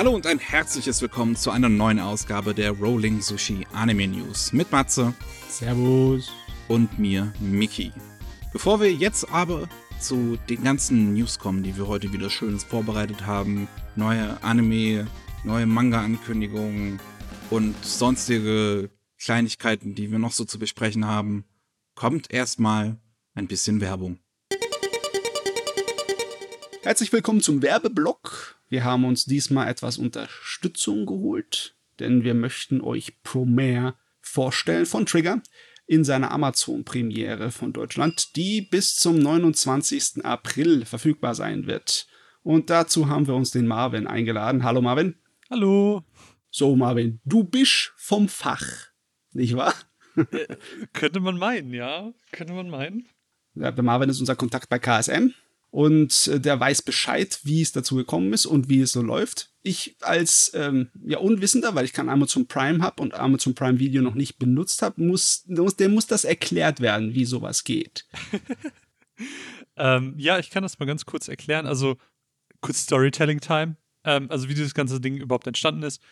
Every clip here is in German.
Hallo und ein herzliches Willkommen zu einer neuen Ausgabe der Rolling Sushi Anime News mit Matze. Servus. Und mir, Miki. Bevor wir jetzt aber zu den ganzen News kommen, die wir heute wieder Schönes vorbereitet haben, neue Anime, neue Manga-Ankündigungen und sonstige Kleinigkeiten, die wir noch so zu besprechen haben, kommt erstmal ein bisschen Werbung. Herzlich willkommen zum Werbeblock. Wir haben uns diesmal etwas Unterstützung geholt, denn wir möchten euch Promare vorstellen von Trigger in seiner Amazon-Premiere von Deutschland, die bis zum 29. April verfügbar sein wird. Und dazu haben wir uns den Marvin eingeladen. Hallo Marvin. Hallo. So Marvin, du bist vom Fach, nicht wahr? Äh, könnte man meinen, ja. Könnte man meinen. Ja, der Marvin ist unser Kontakt bei KSM und äh, der weiß Bescheid, wie es dazu gekommen ist und wie es so läuft. Ich als ähm, ja Unwissender, weil ich kein Amazon Prime habe und Amazon Prime Video noch nicht benutzt habe, muss, muss der muss das erklärt werden, wie sowas geht. ähm, ja, ich kann das mal ganz kurz erklären. Also kurz Storytelling Time. Ähm, also wie dieses ganze Ding überhaupt entstanden ist.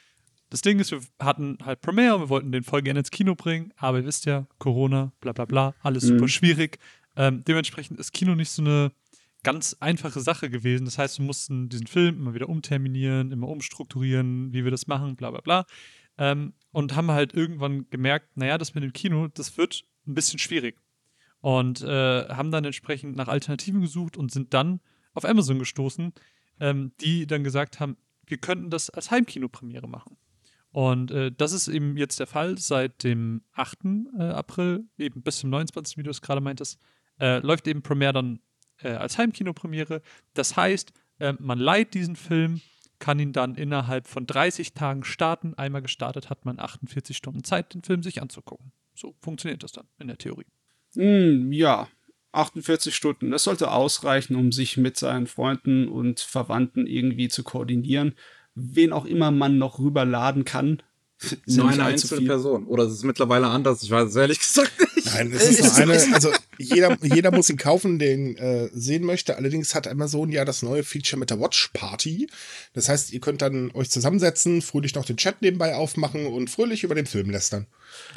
Das Ding ist, wir hatten halt Premiere und wir wollten den voll gerne ins Kino bringen, aber ihr wisst ja, Corona, bla bla bla, alles mhm. super schwierig. Ähm, dementsprechend ist Kino nicht so eine ganz einfache Sache gewesen. Das heißt, wir mussten diesen Film immer wieder umterminieren, immer umstrukturieren, wie wir das machen, bla bla bla. Ähm, und haben halt irgendwann gemerkt, naja, das mit dem Kino, das wird ein bisschen schwierig. Und äh, haben dann entsprechend nach Alternativen gesucht und sind dann auf Amazon gestoßen, ähm, die dann gesagt haben, wir könnten das als Heimkinopremiere machen. Und äh, das ist eben jetzt der Fall seit dem 8. Äh, April, eben bis zum 29. wie du es gerade meintest, äh, läuft eben Premiere dann äh, als Heimkinopremiere. Das heißt, äh, man leiht diesen Film, kann ihn dann innerhalb von 30 Tagen starten. Einmal gestartet hat man 48 Stunden Zeit, den Film sich anzugucken. So funktioniert das dann in der Theorie. Mm, ja, 48 Stunden. Das sollte ausreichen, um sich mit seinen Freunden und Verwandten irgendwie zu koordinieren. Wen auch immer man noch rüberladen kann, nur eine einzelne Person. Oder ist es mittlerweile anders? Ich weiß es ehrlich gesagt nicht. Nein, es ist nur eine, also jeder, jeder muss ihn kaufen, den äh, sehen möchte. Allerdings hat Amazon ja das neue Feature mit der Watch Party. Das heißt, ihr könnt dann euch zusammensetzen, fröhlich noch den Chat nebenbei aufmachen und fröhlich über den Film lästern.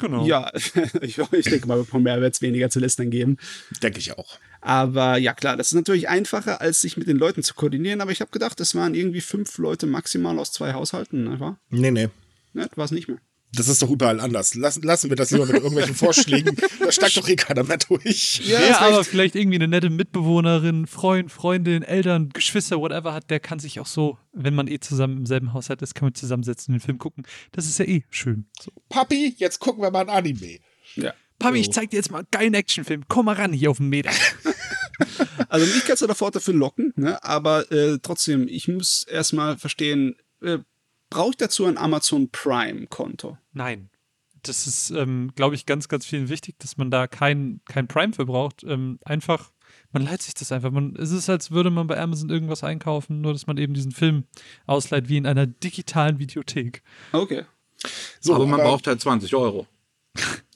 Genau. Ja, ich, ich denke mal, von mehr wird es weniger zu lästern geben. Denke ich auch. Aber ja, klar, das ist natürlich einfacher, als sich mit den Leuten zu koordinieren. Aber ich habe gedacht, das waren irgendwie fünf Leute maximal aus zwei Haushalten, nicht wahr? Nee, nee. Ne, war es nicht mehr. Das ist doch überall anders. Lassen, lassen wir das lieber mit irgendwelchen Vorschlägen. Da steigt doch eh keiner mehr durch. Ja, ja aber vielleicht irgendwie eine nette Mitbewohnerin, Freund, Freundin, Eltern, Geschwister, whatever hat, der kann sich auch so, wenn man eh zusammen im selben Haushalt ist, kann man zusammensetzen und den Film gucken. Das ist ja eh schön. So. Papi, jetzt gucken wir mal ein Anime. Ja. Papi, so. ich zeig dir jetzt mal einen geilen Actionfilm. Komm mal ran hier auf den Meter. also mich kannst du davor dafür locken, ne? aber äh, trotzdem, ich muss erstmal verstehen, äh, Brauche ich dazu ein Amazon Prime-Konto? Nein. Das ist, ähm, glaube ich, ganz, ganz vielen wichtig, dass man da kein, kein Prime für braucht. Ähm, einfach, man leiht sich das einfach. Man, es ist, als würde man bei Amazon irgendwas einkaufen, nur dass man eben diesen Film ausleiht, wie in einer digitalen Videothek. Okay. So, aber man aber braucht halt 20 Euro.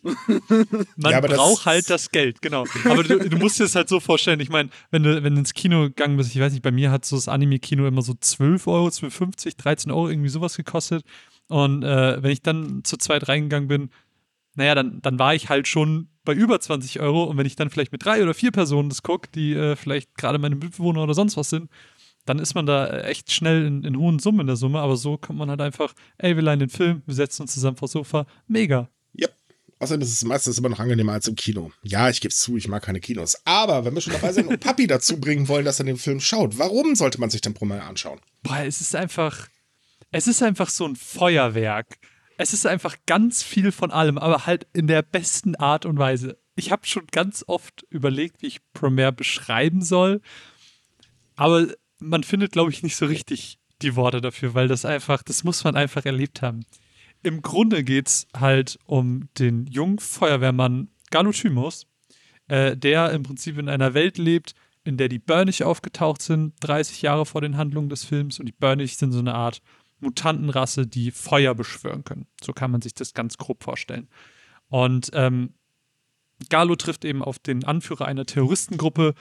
Man ja, braucht halt das Geld, genau. Aber du, du, musst dir das halt so vorstellen. Ich meine, wenn du, wenn du ins Kino gegangen bist, ich weiß nicht, bei mir hat so das Anime-Kino immer so 12 Euro, 12,50, 13 Euro, irgendwie sowas gekostet. Und äh, wenn ich dann zu zweit reingegangen bin, naja, dann, dann war ich halt schon bei über 20 Euro. Und wenn ich dann vielleicht mit drei oder vier Personen das gucke, die äh, vielleicht gerade meine Mitbewohner oder sonst was sind, dann ist man da echt schnell in, in hohen Summen in der Summe. Aber so kommt man halt einfach, ey, wir leihen den Film, wir setzen uns zusammen vor Sofa. Mega. Außerdem ist es meistens immer noch angenehmer als im Kino. Ja, ich gebe es zu, ich mag keine Kinos. Aber wenn wir schon dabei sind und Papi dazu bringen wollen, dass er den Film schaut, warum sollte man sich den Promille anschauen? Boah, es ist einfach, es ist einfach so ein Feuerwerk. Es ist einfach ganz viel von allem, aber halt in der besten Art und Weise. Ich habe schon ganz oft überlegt, wie ich Premiere beschreiben soll, aber man findet, glaube ich, nicht so richtig die Worte dafür, weil das einfach, das muss man einfach erlebt haben im Grunde geht es halt um den jungen Feuerwehrmann Galutymos, äh, der im Prinzip in einer Welt lebt, in der die Burnich aufgetaucht sind, 30 Jahre vor den Handlungen des Films. Und die Burnich sind so eine Art Mutantenrasse, die Feuer beschwören können. So kann man sich das ganz grob vorstellen. Und ähm, Galo trifft eben auf den Anführer einer Terroristengruppe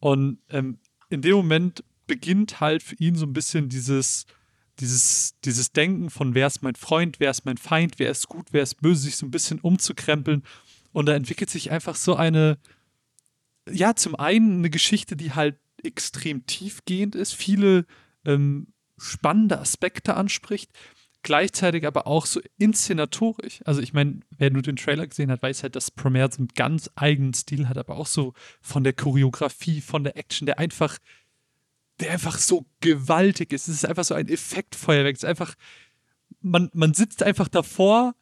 und ähm, in dem Moment beginnt halt für ihn so ein bisschen dieses dieses, dieses Denken von wer ist mein Freund, wer ist mein Feind, wer ist gut, wer ist böse, sich so ein bisschen umzukrempeln. Und da entwickelt sich einfach so eine, ja, zum einen eine Geschichte, die halt extrem tiefgehend ist, viele ähm, spannende Aspekte anspricht, gleichzeitig aber auch so inszenatorisch. Also ich meine, wer nur den Trailer gesehen hat, weiß halt, dass Premiere so einen ganz eigenen Stil hat, aber auch so von der Choreografie, von der Action, der einfach, der einfach so gewaltig ist. Es ist einfach so ein Effektfeuerwerk. Es ist einfach, man, man sitzt einfach davor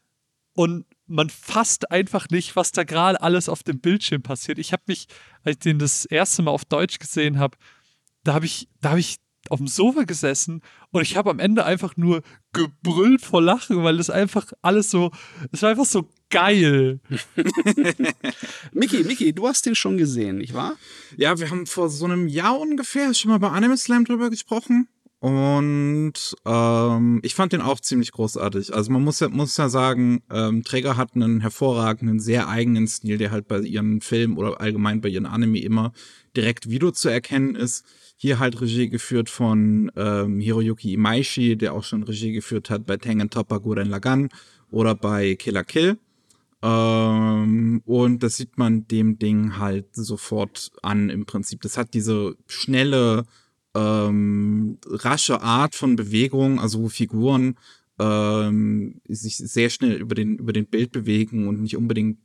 und man fasst einfach nicht, was da gerade alles auf dem Bildschirm passiert. Ich habe mich, als ich den das erste Mal auf Deutsch gesehen habe, da habe ich, da habe ich auf dem Sofa gesessen und ich habe am Ende einfach nur gebrüllt vor Lachen, weil es einfach alles so, es war einfach so geil. Mickey, Mickey, du hast den schon gesehen, nicht wahr? Ja, wir haben vor so einem Jahr ungefähr schon mal bei Anime Slam drüber gesprochen. Und ähm, ich fand den auch ziemlich großartig. Also man muss ja, muss ja sagen, ähm, Träger hat einen hervorragenden, sehr eigenen Stil, der halt bei ihren Filmen oder allgemein bei ihren Anime immer direkt wieder zu erkennen ist. Hier halt Regie geführt von ähm, Hiroyuki Imaishi, der auch schon Regie geführt hat bei Tengen Toppa Guren Lagan oder bei Killer Kill. Ähm, und das sieht man dem Ding halt sofort an im Prinzip. Das hat diese schnelle, ähm, rasche Art von Bewegung, also Figuren ähm, sich sehr schnell über den, über den Bild bewegen und nicht unbedingt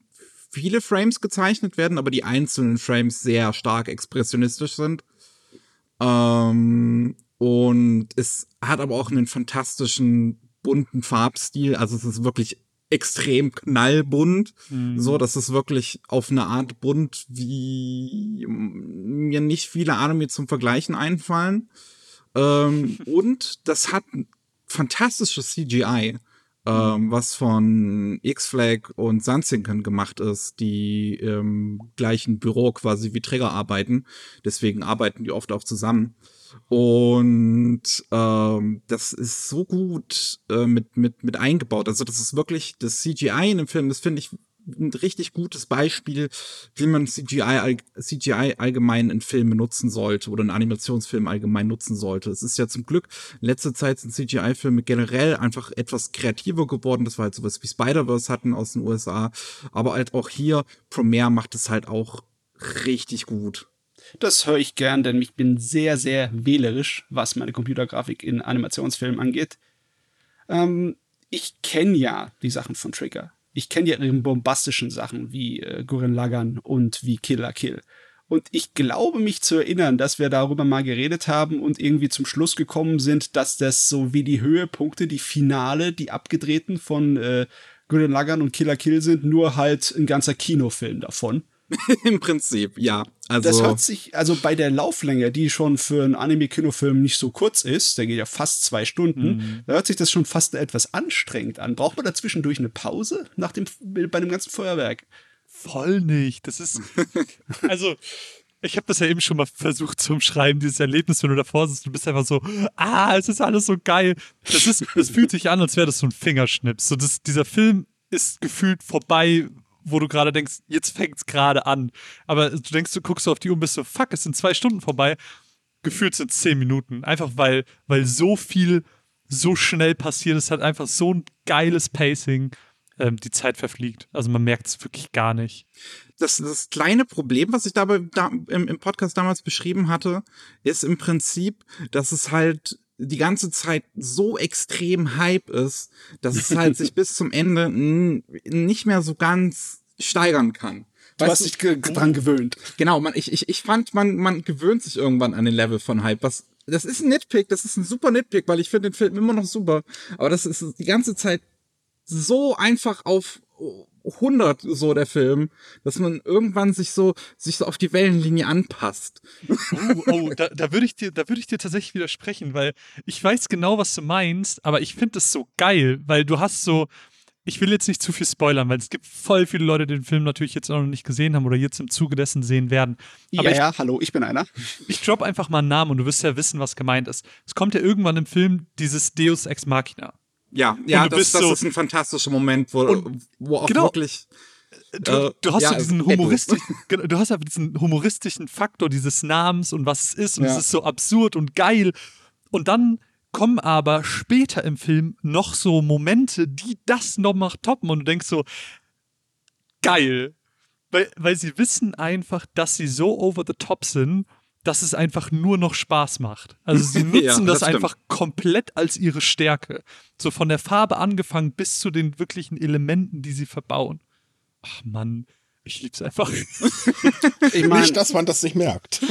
viele Frames gezeichnet werden, aber die einzelnen Frames sehr stark expressionistisch sind. Ähm, und es hat aber auch einen fantastischen bunten Farbstil. Also es ist wirklich extrem knallbunt. Mhm. So, das ist wirklich auf eine Art bunt, wie mir nicht viele Anime zum Vergleichen einfallen. Ähm, und das hat fantastisches CGI, ähm, was von X-Flag und Sandsinken gemacht ist, die im gleichen Büro quasi wie Träger arbeiten. Deswegen arbeiten die oft auch zusammen. Und ähm, das ist so gut äh, mit, mit, mit eingebaut. Also das ist wirklich das CGI in dem Film, das finde ich ein richtig gutes Beispiel, wie man CGI, CGI allgemein in Filmen nutzen sollte oder in Animationsfilmen allgemein nutzen sollte. Es ist ja zum Glück, in letzter Zeit sind CGI-Filme generell einfach etwas kreativer geworden. Das war halt sowas wie Spider-Verse hatten aus den USA. Aber halt auch hier, Premiere macht es halt auch richtig gut. Das höre ich gern, denn ich bin sehr, sehr wählerisch, was meine Computergrafik in Animationsfilmen angeht. Ähm, ich kenne ja die Sachen von Trigger. Ich kenne ja ihre bombastischen Sachen wie äh, Gurren Lagann und wie Killer Kill. Und ich glaube mich zu erinnern, dass wir darüber mal geredet haben und irgendwie zum Schluss gekommen sind, dass das so wie die Höhepunkte, die Finale, die abgedrehten von äh, Gurren Lagann und Killer Kill sind, nur halt ein ganzer Kinofilm davon. Im Prinzip, ja. Also das hört sich, also bei der Lauflänge, die schon für einen Anime-Kinofilm nicht so kurz ist, der geht ja fast zwei Stunden, mhm. da hört sich das schon fast etwas anstrengend an. Braucht man dazwischendurch eine Pause nach dem, bei dem ganzen Feuerwerk? Voll nicht. Das ist, also, ich habe das ja eben schon mal versucht zu umschreiben, dieses Erlebnis, wenn du davor sitzt, du bist einfach so, ah, es ist alles so geil. Das ist, das fühlt sich an, als wäre das so ein Fingerschnips. So, das, dieser Film ist gefühlt vorbei, wo du gerade denkst, jetzt fängt es gerade an. Aber du denkst, du guckst auf die Uhr und bist so, fuck, es sind zwei Stunden vorbei. Gefühlt sind zehn Minuten. Einfach weil, weil so viel so schnell passiert. Es hat einfach so ein geiles Pacing. Ähm, die Zeit verfliegt. Also man merkt es wirklich gar nicht. Das, das kleine Problem, was ich dabei da, im, im Podcast damals beschrieben hatte, ist im Prinzip, dass es halt die ganze Zeit so extrem Hype ist, dass es halt sich bis zum Ende nicht mehr so ganz steigern kann. Du weißt hast dich ge dran gewöhnt. Genau, man, ich, ich, ich fand, man, man gewöhnt sich irgendwann an den Level von Hype. Was, das ist ein Nitpick, das ist ein super Nitpick, weil ich finde den Film immer noch super. Aber das ist die ganze Zeit so einfach auf 100 so der Film, dass man irgendwann sich so sich so auf die Wellenlinie anpasst. Oh, oh da, da würde ich dir da würde ich dir tatsächlich widersprechen, weil ich weiß genau, was du meinst, aber ich finde es so geil, weil du hast so ich will jetzt nicht zu viel spoilern, weil es gibt voll viele Leute, die den Film natürlich jetzt auch noch nicht gesehen haben oder jetzt im Zuge dessen sehen werden. Aber ja, ich, ja, hallo, ich bin einer. Ich drop einfach mal einen Namen und du wirst ja wissen, was gemeint ist. Es kommt ja irgendwann im Film dieses Deus Ex Machina. Ja, ja, das, das so ist ein fantastischer Moment, wo, wo auch genau, wirklich. Du, äh, du hast ja, so diesen humoristischen, du hast aber diesen humoristischen Faktor dieses Namens und was es ist und ja. es ist so absurd und geil. Und dann kommen aber später im Film noch so Momente, die das nochmal toppen und du denkst so, geil. Weil, weil sie wissen einfach, dass sie so over the top sind, dass es einfach nur noch Spaß macht. Also sie nutzen Ja, das, das einfach komplett als ihre Stärke. So von der Farbe angefangen bis zu den wirklichen Elementen, die sie verbauen. Ach Mann, ich lieb's einfach. Ich meine, Nicht, dass man das nicht merkt.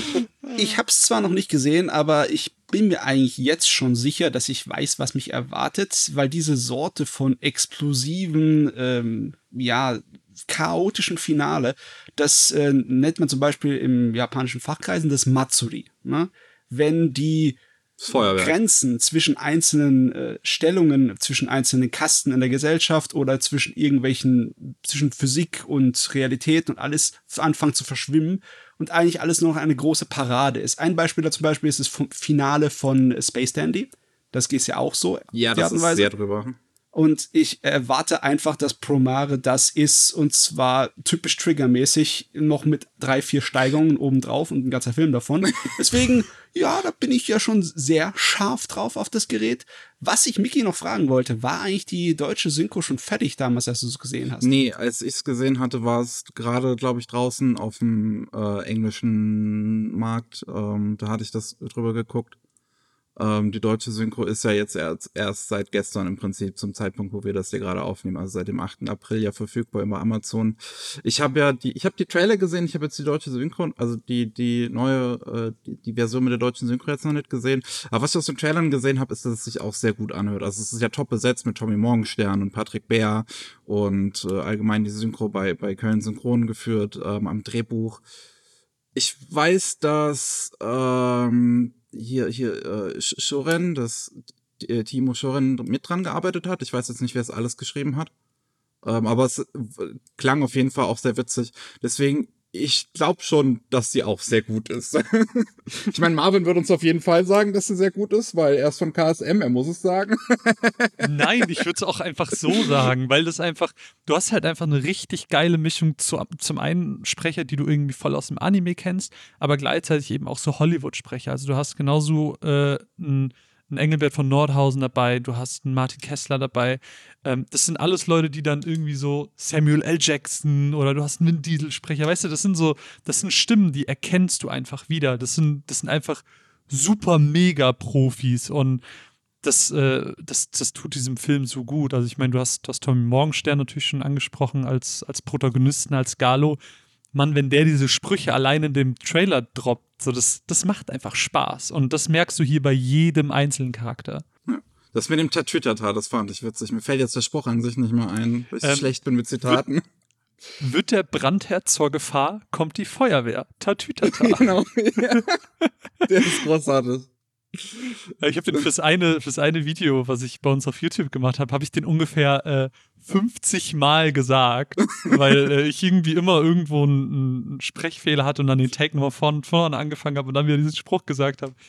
ich habe es zwar noch nicht gesehen, aber ich bin mir eigentlich jetzt schon sicher, dass ich weiß, was mich erwartet, weil diese Sorte von explosiven, ähm, ja, chaotischen Finale, das äh, nennt man zum Beispiel im japanischen Fachkreisen das Matsuri. Ne? Wenn die. Grenzen zwischen einzelnen äh, Stellungen, zwischen einzelnen Kasten in der Gesellschaft oder zwischen irgendwelchen, zwischen Physik und Realität und alles anfangen zu verschwimmen und eigentlich alles nur noch eine große Parade ist. Ein Beispiel da zum Beispiel ist das Finale von Space Dandy. Das geht ja auch so. Ja, das ist sehr drüber. Und ich erwarte einfach, dass Promare das ist, und zwar typisch triggermäßig, noch mit drei, vier Steigerungen obendrauf und ein ganzer Film davon. Deswegen, ja, da bin ich ja schon sehr scharf drauf auf das Gerät. Was ich Mickey noch fragen wollte, war eigentlich die deutsche Synchro schon fertig damals, als du es gesehen hast? Nee, als ich es gesehen hatte, war es gerade, glaube ich, draußen auf dem äh, englischen Markt. Ähm, da hatte ich das drüber geguckt. Ähm, die deutsche Synchro ist ja jetzt erst, erst seit gestern im Prinzip zum Zeitpunkt, wo wir das hier gerade aufnehmen, also seit dem 8. April ja verfügbar über Amazon. Ich habe ja die, ich habe die Trailer gesehen, ich habe jetzt die deutsche Synchro, also die die neue, äh, die, die Version mit der deutschen Synchro jetzt noch nicht gesehen. Aber was ich aus den Trailern gesehen habe, ist, dass es sich auch sehr gut anhört. Also es ist ja top besetzt mit Tommy Morgenstern und Patrick Bär und äh, allgemein die Synchro bei bei Köln Synchron geführt ähm, am Drehbuch. Ich weiß, dass ähm, hier hier äh, Sh- Shoren, das äh, Timo Shoren mit dran gearbeitet hat. Ich weiß jetzt nicht, wer es alles geschrieben hat. Ähm, aber es klang auf jeden Fall auch sehr witzig. Deswegen, ich glaube schon, dass sie auch sehr gut ist. ich meine, Marvin wird uns auf jeden Fall sagen, dass sie sehr gut ist, weil er ist von KSM, er muss es sagen. Nein, ich würde es auch einfach so sagen, weil das einfach, du hast halt einfach eine richtig geile Mischung zu, zum einen Sprecher, die du irgendwie voll aus dem Anime kennst, aber gleichzeitig eben auch so Hollywood-Sprecher. Also du hast genauso äh, einen, einen Engelbert von Nordhausen dabei, du hast einen Martin Kessler dabei. Ähm, das sind alles Leute, die dann irgendwie so Samuel L. Jackson oder du hast einen Vin Diesel-Sprecher, weißt du, das sind so, das sind Stimmen, die erkennst du einfach wieder. Das sind, das sind einfach super mega Profis und das, äh, das, das tut diesem Film so gut. Also ich meine, du hast, du hast Tommy Morgenstern natürlich schon angesprochen als, als Protagonisten, als Galo. Mann, wenn der diese Sprüche allein in dem Trailer droppt, so das, das macht einfach Spaß. Und das merkst du hier bei jedem einzelnen Charakter. Das mit dem Tatütata, das fand ich witzig. Mir fällt jetzt der Spruch an sich nicht mehr ein, weil ich Ähm, schlecht bin mit Zitaten. Wird der Brandherd zur Gefahr, kommt die Feuerwehr. Tatütata. genau. Ja. Der ist großartig. Äh, Ich habe den fürs eine, fürs eine Video, was ich bei uns auf YouTube gemacht habe, habe ich den ungefähr äh, 50 Mal gesagt, weil äh, ich irgendwie immer irgendwo einen, einen Sprechfehler hatte und dann den Take nochmal von vorne angefangen habe und dann wieder diesen Spruch gesagt habe.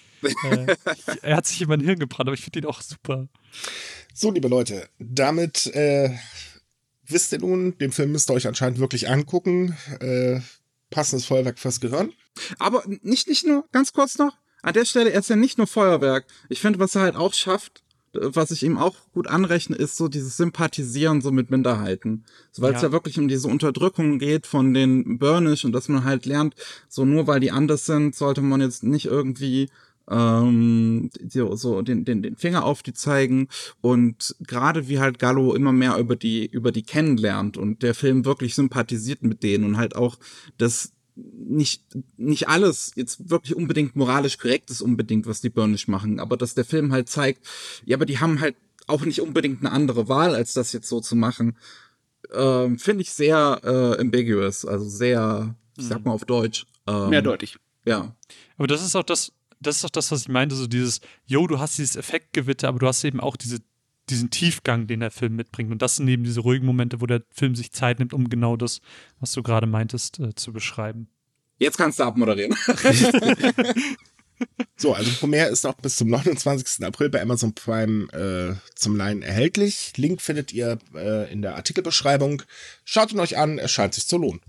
Äh, ich, er hat sich in mein Hirn gebrannt, aber ich finde ihn auch super. So, liebe Leute, damit äh, wisst ihr nun, den Film müsst ihr euch anscheinend wirklich angucken. Äh, passendes Feuerwerk fürs Gehirn. Aber nicht, nicht nur, ganz kurz noch, an der Stelle, er ist ja nicht nur Feuerwerk. Ich finde, was er halt auch schafft, was ich ihm auch gut anrechne, ist so dieses Sympathisieren so mit Minderheiten. So, weil es Ja. ja wirklich um diese Unterdrückung geht von den Burnish und dass man halt lernt, so nur weil die anders sind, sollte man jetzt nicht irgendwie ähm, so, so den, den, den Finger auf die zeigen und gerade wie halt Gallo immer mehr über die über die kennenlernt und der Film wirklich sympathisiert mit denen und halt auch das nicht nicht alles jetzt wirklich unbedingt moralisch korrekt ist unbedingt was die Burnish machen, aber dass der Film halt zeigt, ja, aber die haben halt auch nicht unbedingt eine andere Wahl als das jetzt so zu machen, ähm, finde ich sehr äh, ambiguous, also sehr, ich sag mal auf Deutsch. Ähm, Mehrdeutig. Ja. Aber das ist auch das, das ist auch das, was ich meinte, so dieses, yo, du hast dieses Effektgewitter, aber du hast eben auch diese, diesen Tiefgang, den der Film mitbringt. Und das sind eben diese ruhigen Momente, wo der Film sich Zeit nimmt, um genau das, was du gerade meintest, äh, zu beschreiben. Jetzt kannst du abmoderieren. So, also Promare ist auch bis zum 29. April bei Amazon Prime äh, zum Leihen erhältlich. Link findet ihr äh, in der Artikelbeschreibung. Schaut ihn euch an, es scheint sich zu lohnen.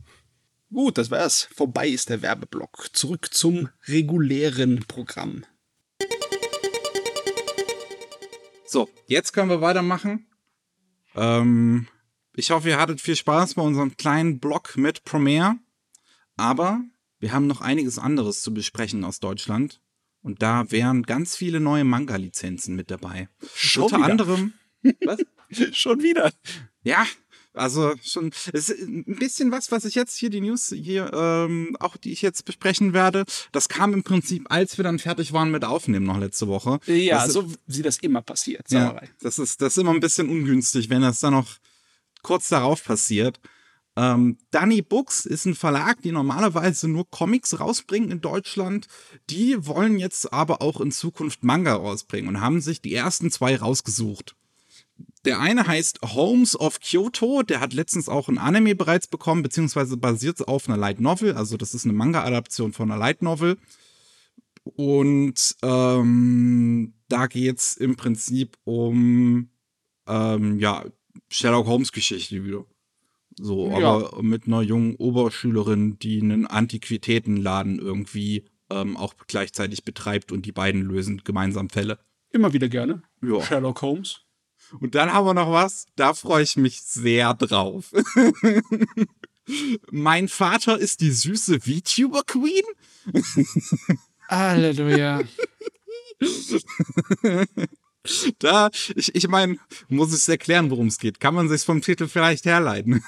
Gut, das wär's. Vorbei ist der Werbeblock. Zurück zum regulären Programm. So, jetzt können wir weitermachen. Ähm, ich hoffe, ihr hattet viel Spaß bei unserem kleinen Blog mit Premiere. Aber wir haben noch einiges anderes zu besprechen aus Deutschland. Und da wären ganz viele neue Manga-Lizenzen mit dabei. Schon Unter wieder? anderem. Was? Schon wieder. Ja, also schon. Es ist ein bisschen was, was ich jetzt hier, die News hier, ähm, auch die ich jetzt besprechen werde. Das kam im Prinzip, als wir dann fertig waren mit Aufnehmen noch letzte Woche. Ja, das, so wie das immer passiert. ja, das ist, das ist immer ein bisschen ungünstig, wenn das dann noch kurz darauf passiert. Ähm, Danny Books ist ein Verlag, die normalerweise nur Comics rausbringen in Deutschland. Die wollen jetzt aber auch in Zukunft Manga rausbringen und haben sich die ersten zwei rausgesucht. Der eine heißt Homes of Kyoto, der hat letztens auch ein Anime bereits bekommen, beziehungsweise basiert auf einer Light Novel, also das ist eine Manga-Adaption von einer Light Novel. Und ähm, da geht's im Prinzip um ähm, ja, Sherlock Holmes Geschichte wieder. So, Ja. aber mit einer jungen Oberschülerin, die einen Antiquitätenladen irgendwie ähm, auch gleichzeitig betreibt und die beiden lösen gemeinsam Fälle. Immer wieder gerne. Ja. Sherlock Holmes. Und dann haben wir noch was, da freue ich mich sehr drauf. mein Vater ist die süße VTuber Queen. Halleluja. Da, ich, ich meine, muss ich erklären, worum es geht. Kann man sich vom Titel vielleicht herleiten?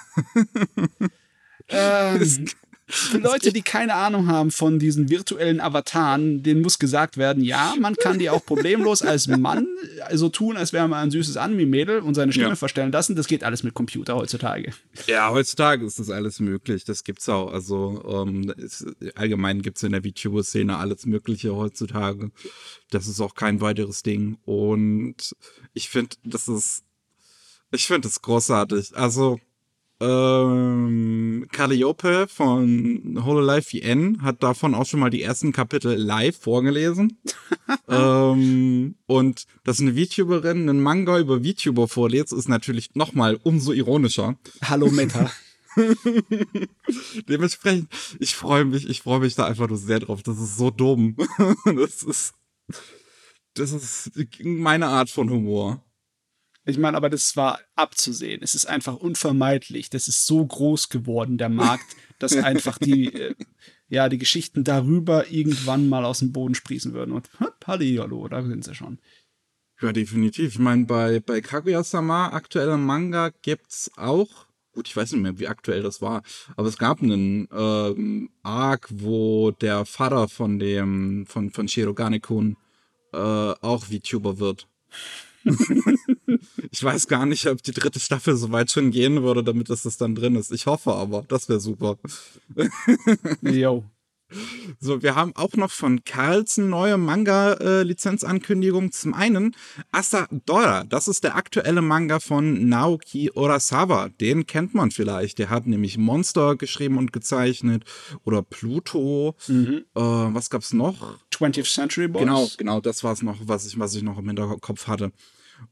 ähm, für Leute, die keine Ahnung haben von diesen virtuellen Avataren, denen muss gesagt werden, ja, man kann die auch problemlos als Mann so tun, als wäre man ein süßes Anime-Mädel und seine Stimme Ja. verstellen lassen. Das geht alles mit Computer heutzutage. Ja, heutzutage ist das alles möglich. Das gibt's auch. Also ähm, ist, allgemein gibt's in der VTuber-Szene alles Mögliche heutzutage. Das ist auch kein weiteres Ding. Und ich finde, das ist, ich finde das großartig. Also ähm, Calliope von Hololive VN hat davon auch schon mal die ersten Kapitel live vorgelesen. ähm, und dass eine VTuberin einen Manga über VTuber vorliest, ist natürlich noch mal umso ironischer. Hallo Meta. Dementsprechend, ich freue mich, ich freue mich da einfach nur sehr drauf. Das ist so dumm. das ist, das ist meine Art von Humor. Ich meine, aber das war abzusehen. Es ist einfach unvermeidlich. Das ist so groß geworden, der Markt, dass einfach die, äh, ja, die Geschichten darüber irgendwann mal aus dem Boden sprießen würden. Und hallo, da sind sie schon. Ja, definitiv. Ich meine, bei, bei Kaguya-sama, aktueller Manga, gibt's auch, gut, ich weiß nicht mehr, wie aktuell das war, aber es gab einen ähm, Arc, wo der Vater von dem, von, von Shirogane-kun äh, auch VTuber wird. ich weiß gar nicht, ob die dritte Staffel so weit schon gehen würde, damit das, das dann drin ist. Ich hoffe aber, das wäre super. Yo. So, wir haben auch noch von Carlsen neue Manga-Lizenzankündigung. Zum einen Asadora, das ist der aktuelle Manga von Naoki Urasawa. Den kennt man vielleicht. Der hat nämlich Monster geschrieben und gezeichnet oder Pluto. Mhm. Äh, was gab's noch? 20th Century Boys. Genau, genau, das war es noch, was ich, was ich noch im Hinterkopf hatte.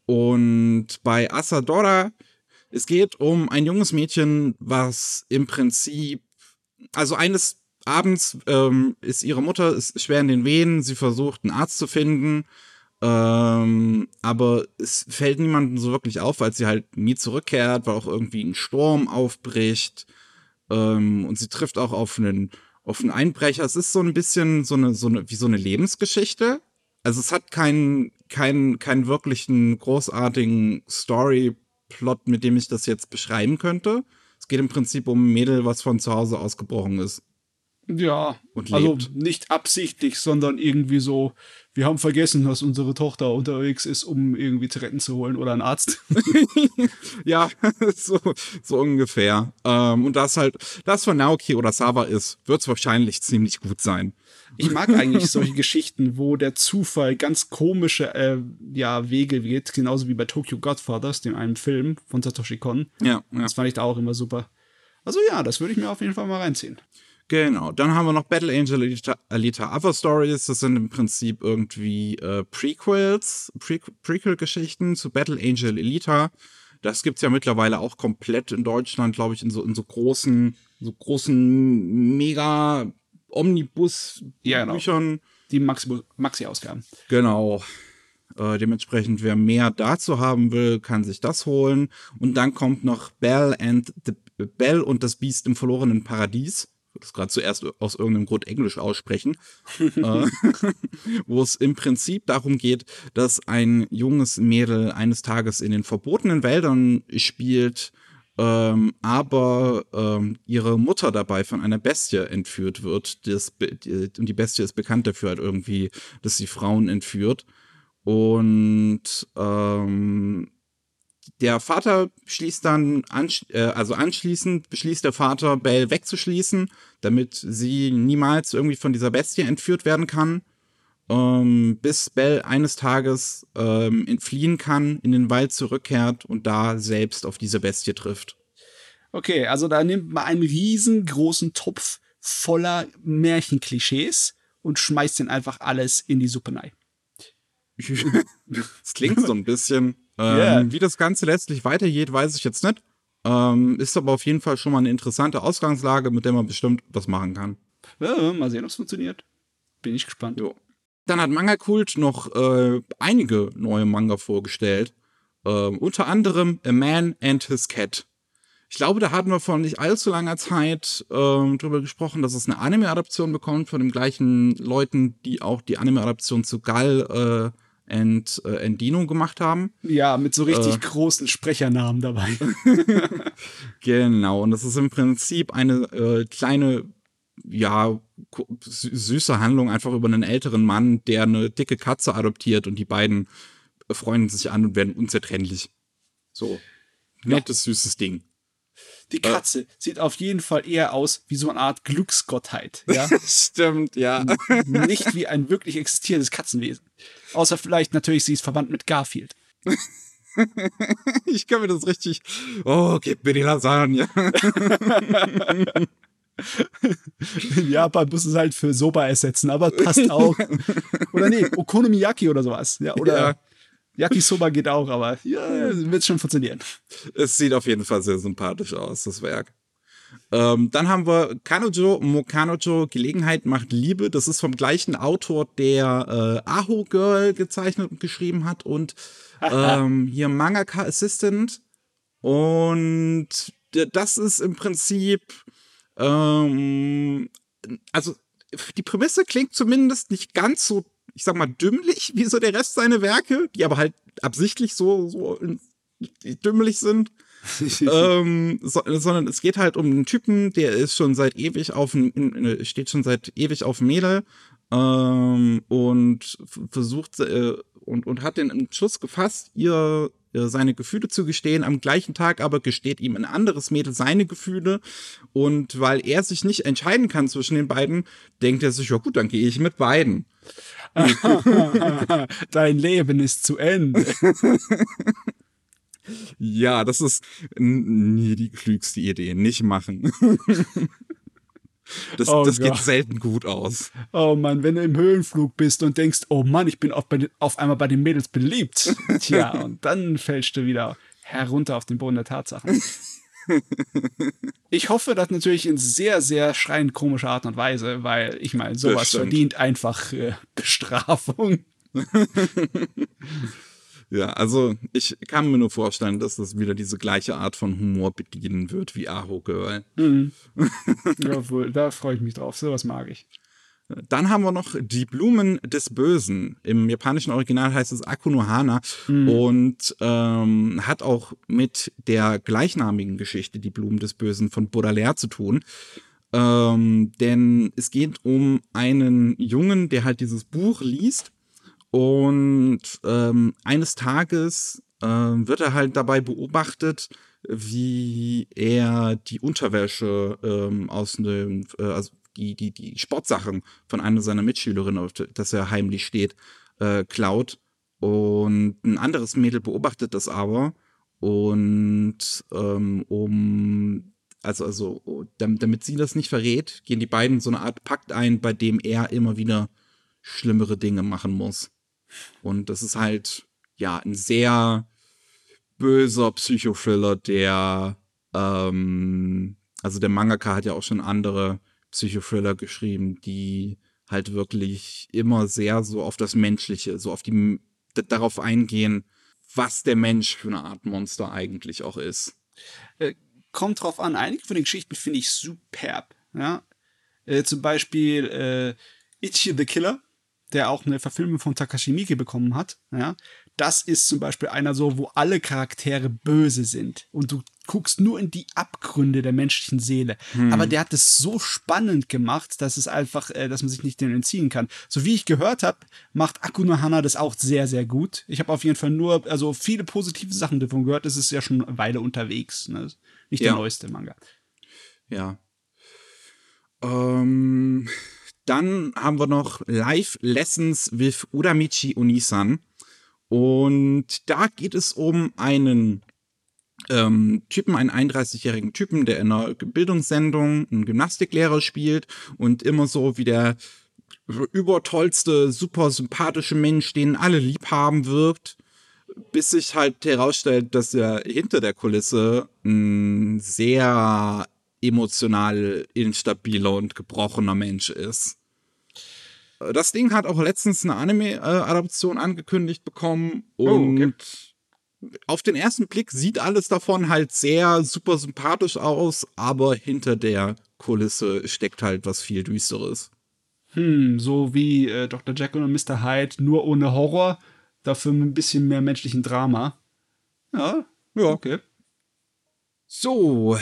Und bei Asadora, es geht um ein junges Mädchen, was im Prinzip, also eines Abends ähm, ist ihre Mutter ist schwer in den Wehen, sie versucht einen Arzt zu finden, ähm, aber es fällt niemandem so wirklich auf, weil sie halt nie zurückkehrt, weil auch irgendwie ein Sturm aufbricht ähm, und sie trifft auch auf einen auf einen Einbrecher. Es ist so ein bisschen so eine so eine wie so eine Lebensgeschichte. Also es hat keinen keinen keinen wirklichen großartigen Storyplot, mit dem ich das jetzt beschreiben könnte. Es geht im Prinzip um ein Mädel, was von zu Hause ausgebrochen ist. Ja, Und also nicht absichtlich, sondern irgendwie so, wir haben vergessen, dass unsere Tochter unterwegs ist, um irgendwie Zigaretten zu holen oder einen Arzt. Ja, so, so ungefähr. Ähm, und das halt, das von Naoki oder Sava ist, wird es wahrscheinlich ziemlich gut sein. Ich mag eigentlich solche Geschichten, wo der Zufall ganz komische äh, ja, Wege geht, genauso wie bei Tokyo Godfathers, dem einen Film von Satoshi Kon. Ja, ja. Das fand ich da auch immer super. Also ja, das würde ich mir auf jeden Fall mal reinziehen. Genau. Dann haben wir noch Battle Angel Alita, Alita Other Stories. Das sind im Prinzip irgendwie äh, Prequels, Pre Prequel-Geschichten zu Battle Angel Alita. Das gibt's ja mittlerweile auch komplett in Deutschland, glaube ich, in so, in so großen, so großen mega Ja, genau. Omnibus-Büchern. Die Maxi- Maxi-Ausgaben. Genau. Äh, dementsprechend, wer mehr dazu haben will, kann sich das holen. Und dann kommt noch Bell and the Bell und das Biest im verlorenen Paradies. Ich das gerade zuerst aus irgendeinem Grund Englisch aussprechen, äh, wo es im Prinzip darum geht, dass ein junges Mädel eines Tages in den verbotenen Wäldern spielt, ähm, aber ähm, ihre Mutter dabei von einer Bestie entführt wird. Das, und die Bestie ist bekannt dafür halt irgendwie, dass sie Frauen entführt. Und ähm, der Vater schließt dann, ansch äh, also anschließend beschließt der Vater, Belle wegzuschließen, damit sie niemals irgendwie von dieser Bestie entführt werden kann, ähm, bis Belle eines Tages ähm, entfliehen kann, in den Wald zurückkehrt und da selbst auf diese Bestie trifft. Okay, also da nimmt man einen riesengroßen Topf voller Märchenklischees und schmeißt den einfach alles in die Suppe rein. das klingt so ein bisschen. Ähm, yeah. Wie das Ganze letztlich weitergeht, weiß ich jetzt nicht. Ähm, ist aber auf jeden Fall schon mal eine interessante Ausgangslage, mit der man bestimmt was machen kann. Ja, mal sehen, ob es funktioniert. Bin ich gespannt. Jo. Dann hat Manga Kult noch äh, einige neue Manga vorgestellt. Ähm, unter anderem A Man and His Cat. Ich glaube, da hatten wir vor nicht allzu langer Zeit ähm, drüber gesprochen, dass es eine Anime-Adaption bekommt von den gleichen Leuten, die auch die Anime-Adaption zu Gal äh, and, äh, Endino gemacht haben. Ja, mit so richtig äh, großen Sprechernamen dabei. genau, und das ist im Prinzip eine äh, kleine, ja, süße Handlung einfach über einen älteren Mann, der eine dicke Katze adoptiert und die beiden freunden sich an und werden unzertrennlich. So. Nettes, süßes Ding. Die Katze äh. sieht auf jeden Fall eher aus wie so eine Art Glücksgottheit. Ja? Stimmt, ja. Nicht wie ein wirklich existierendes Katzenwesen. Außer vielleicht natürlich, sie ist verwandt mit Garfield. ich kann mir das richtig. Oh, gib mir die Lasagne. In Japan muss es halt für Soba ersetzen, aber passt auch. Oder nee, Okonomiyaki oder sowas. Ja, oder ja. Yakisoba geht auch, aber ja, wird schon funktionieren. Es sieht auf jeden Fall sehr sympathisch aus, das Werk. Ähm, dann haben wir Kanojo Mokanojo, Gelegenheit macht Liebe. Das ist vom gleichen Autor, der äh, Aho Girl gezeichnet und geschrieben hat und ähm, hier Mangaka Assistant. Und das ist im Prinzip, ähm, also die Prämisse klingt zumindest nicht ganz so ich sag mal, dümmlich wie so der Rest seiner Werke, die aber halt absichtlich so, so dümmlich sind. ähm, so, sondern es geht halt um einen Typen, der ist schon seit ewig auf steht schon seit ewig auf Mädel ähm, und versucht äh, und, und hat den Entschluss gefasst, ihr seine Gefühle zu gestehen. Am gleichen Tag aber gesteht ihm ein anderes Mädel seine Gefühle. Und weil er sich nicht entscheiden kann zwischen den beiden, denkt er sich, ja gut, dann gehe ich mit beiden. Dein Leben ist zu Ende. ja, das ist nie die klügste Idee. Nicht machen. Das, oh das geht selten gut aus. Oh Mann, wenn du im Höhenflug bist und denkst, oh Mann, ich bin auf, auf einmal bei den Mädels beliebt. Tja, und dann fällst du wieder herunter auf den Boden der Tatsachen. Ich hoffe das natürlich in sehr, sehr schreiend komischer Art und Weise, weil ich meine, sowas verdient einfach äh, Bestrafung. ja, also ich kann mir nur vorstellen, dass das wieder diese gleiche Art von Humor bedienen wird wie Aho Girl. Mhm. Jawohl, da freue ich mich drauf. Sowas mag ich. Dann haben wir noch die Blumen des Bösen. Im japanischen Original heißt es Akunohana mhm. und ähm, hat auch mit der gleichnamigen Geschichte, die Blumen des Bösen von Baudelaire zu tun. Ähm, denn es geht um einen Jungen, der halt dieses Buch liest und ähm, eines Tages äh, wird er halt dabei beobachtet, wie er die Unterwäsche ähm, aus einem, äh, also die, die, die Sportsachen von einer seiner Mitschülerinnen, auf das er heimlich steht, äh, klaut. Und ein anderes Mädel beobachtet das aber. Und ähm, um, also, also, damit, damit sie das nicht verrät, gehen die beiden so eine Art Pakt ein, bei dem er immer wieder schlimmere Dinge machen muss. Und das ist halt, ja, ein sehr böser Psychothriller, der, ähm, also der Mangaka hat ja auch schon andere Psychothriller geschrieben, die halt wirklich immer sehr so auf das Menschliche, so auf die darauf eingehen, was der Mensch für eine Art Monster eigentlich auch ist. Äh, kommt drauf an. Einige von den Geschichten finde ich superb. Ja? Äh, zum Beispiel äh, Ichi the Killer, der auch eine Verfilmung von Takashi Miike bekommen hat. Ja? Das ist zum Beispiel einer so, wo alle Charaktere böse sind und du guckst nur in die Abgründe der menschlichen Seele. Hm. Aber der hat es so spannend gemacht, dass es einfach, äh, dass man sich nicht den entziehen kann. So wie ich gehört habe, macht Akuno Hana das auch sehr, sehr gut. Ich habe auf jeden Fall nur, also viele positive Sachen davon gehört. Es ist ja schon eine Weile unterwegs. Ne? Nicht ja. der neueste Manga. Ja. Ähm, dann haben wir noch Live Lessons with Uramichi Onisan. Und da geht es um einen ähm, Typen, einen 31-jährigen Typen, der in einer Bildungssendung einen Gymnastiklehrer spielt und immer so wie der übertollste, super sympathische Mensch, den alle lieb haben wirkt, bis sich halt herausstellt, dass er hinter der Kulisse ein sehr emotional instabiler und gebrochener Mensch ist. Das Ding hat auch letztens eine Anime-Adaption angekündigt bekommen und oh, okay. auf den ersten Blick sieht alles davon halt sehr super sympathisch aus, aber hinter der Kulisse steckt halt was viel Düsteres. Hm, so wie äh, Dr. Jekyll und Mr. Hyde, nur ohne Horror, dafür mit ein bisschen mehr menschlichen Drama. Ja, ja, okay. So,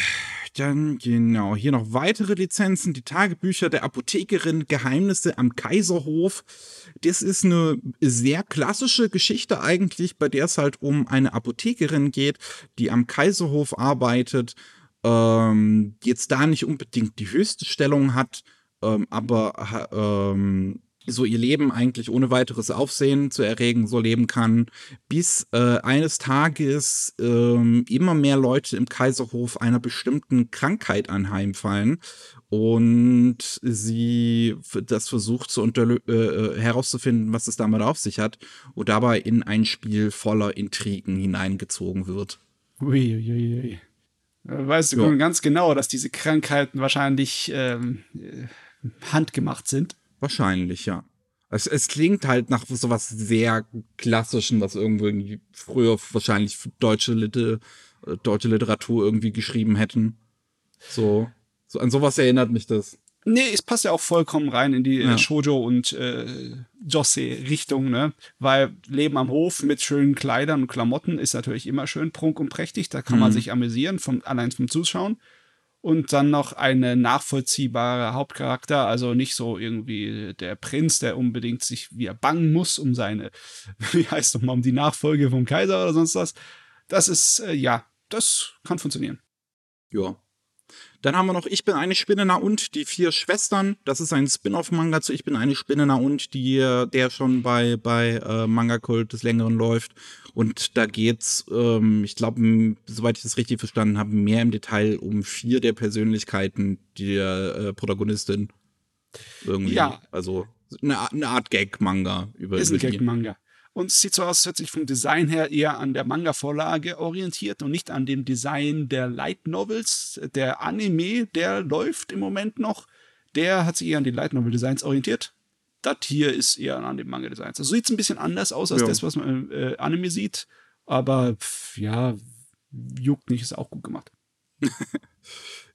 dann genau, hier noch weitere Lizenzen, die Tagebücher der Apothekerin, Geheimnisse am Kaiserhof. Das ist eine sehr klassische Geschichte eigentlich, bei der es halt um eine Apothekerin geht, die am Kaiserhof arbeitet, ähm, jetzt da nicht unbedingt die höchste Stellung hat, ähm, aber ähm, so ihr Leben eigentlich ohne weiteres Aufsehen zu erregen so leben kann, bis äh, eines Tages äh, immer mehr Leute im Kaiserhof einer bestimmten Krankheit anheimfallen und sie das versucht zu äh, äh, herauszufinden, was es damit auf sich hat und dabei in ein Spiel voller Intrigen hineingezogen wird. Uiuiui. Ui, ui. Weißt du ja. ganz genau, dass diese Krankheiten wahrscheinlich ähm, äh, handgemacht sind? Wahrscheinlich, ja. Es, es klingt halt nach sowas sehr Klassischen, was irgendwie früher wahrscheinlich deutsche, Liter, äh, deutsche Literatur irgendwie geschrieben hätten. So, so an sowas erinnert mich das. Nee, es passt ja auch vollkommen rein in die äh, ja. Shoujo und äh, Jose-Richtung, ne? Weil Leben am Hof mit schönen Kleidern und Klamotten ist natürlich immer schön prunk und prächtig. Da kann mhm. man sich amüsieren, vom, allein vom Zuschauen und dann noch eine nachvollziehbare Hauptcharakter, also nicht so irgendwie der Prinz, der unbedingt sich wieder bangen muss um seine, wie heißt doch mal, um die Nachfolge vom Kaiser oder sonst was. Das ist, äh, ja, das kann funktionieren. Ja. Dann haben wir noch Ich bin eine Spinne na und die vier Schwestern. Das ist ein Spin-off-Manga zu Ich bin eine Spinne na und, die, der schon bei, bei äh, Manga Kult des Längeren läuft. Und da geht's, ähm, ich glaube, soweit ich das richtig verstanden habe, mehr im Detail um vier der Persönlichkeiten der äh, Protagonistin. Irgendwie. Ja. Also eine, eine Art Gag-Manga über Ist ein Gag-Manga. Und es sieht so aus, als hätte sich vom Design her eher an der Manga-Vorlage orientiert und nicht an dem Design der Light Novels. Der Anime, der läuft im Moment noch, der hat sich eher an die Light Novel Designs orientiert. Das hier ist eher an dem Manga Designs. Also sieht es ein bisschen anders aus als ja. das, was man im äh, Anime sieht. Aber pff, ja, juckt nicht, ist auch gut gemacht.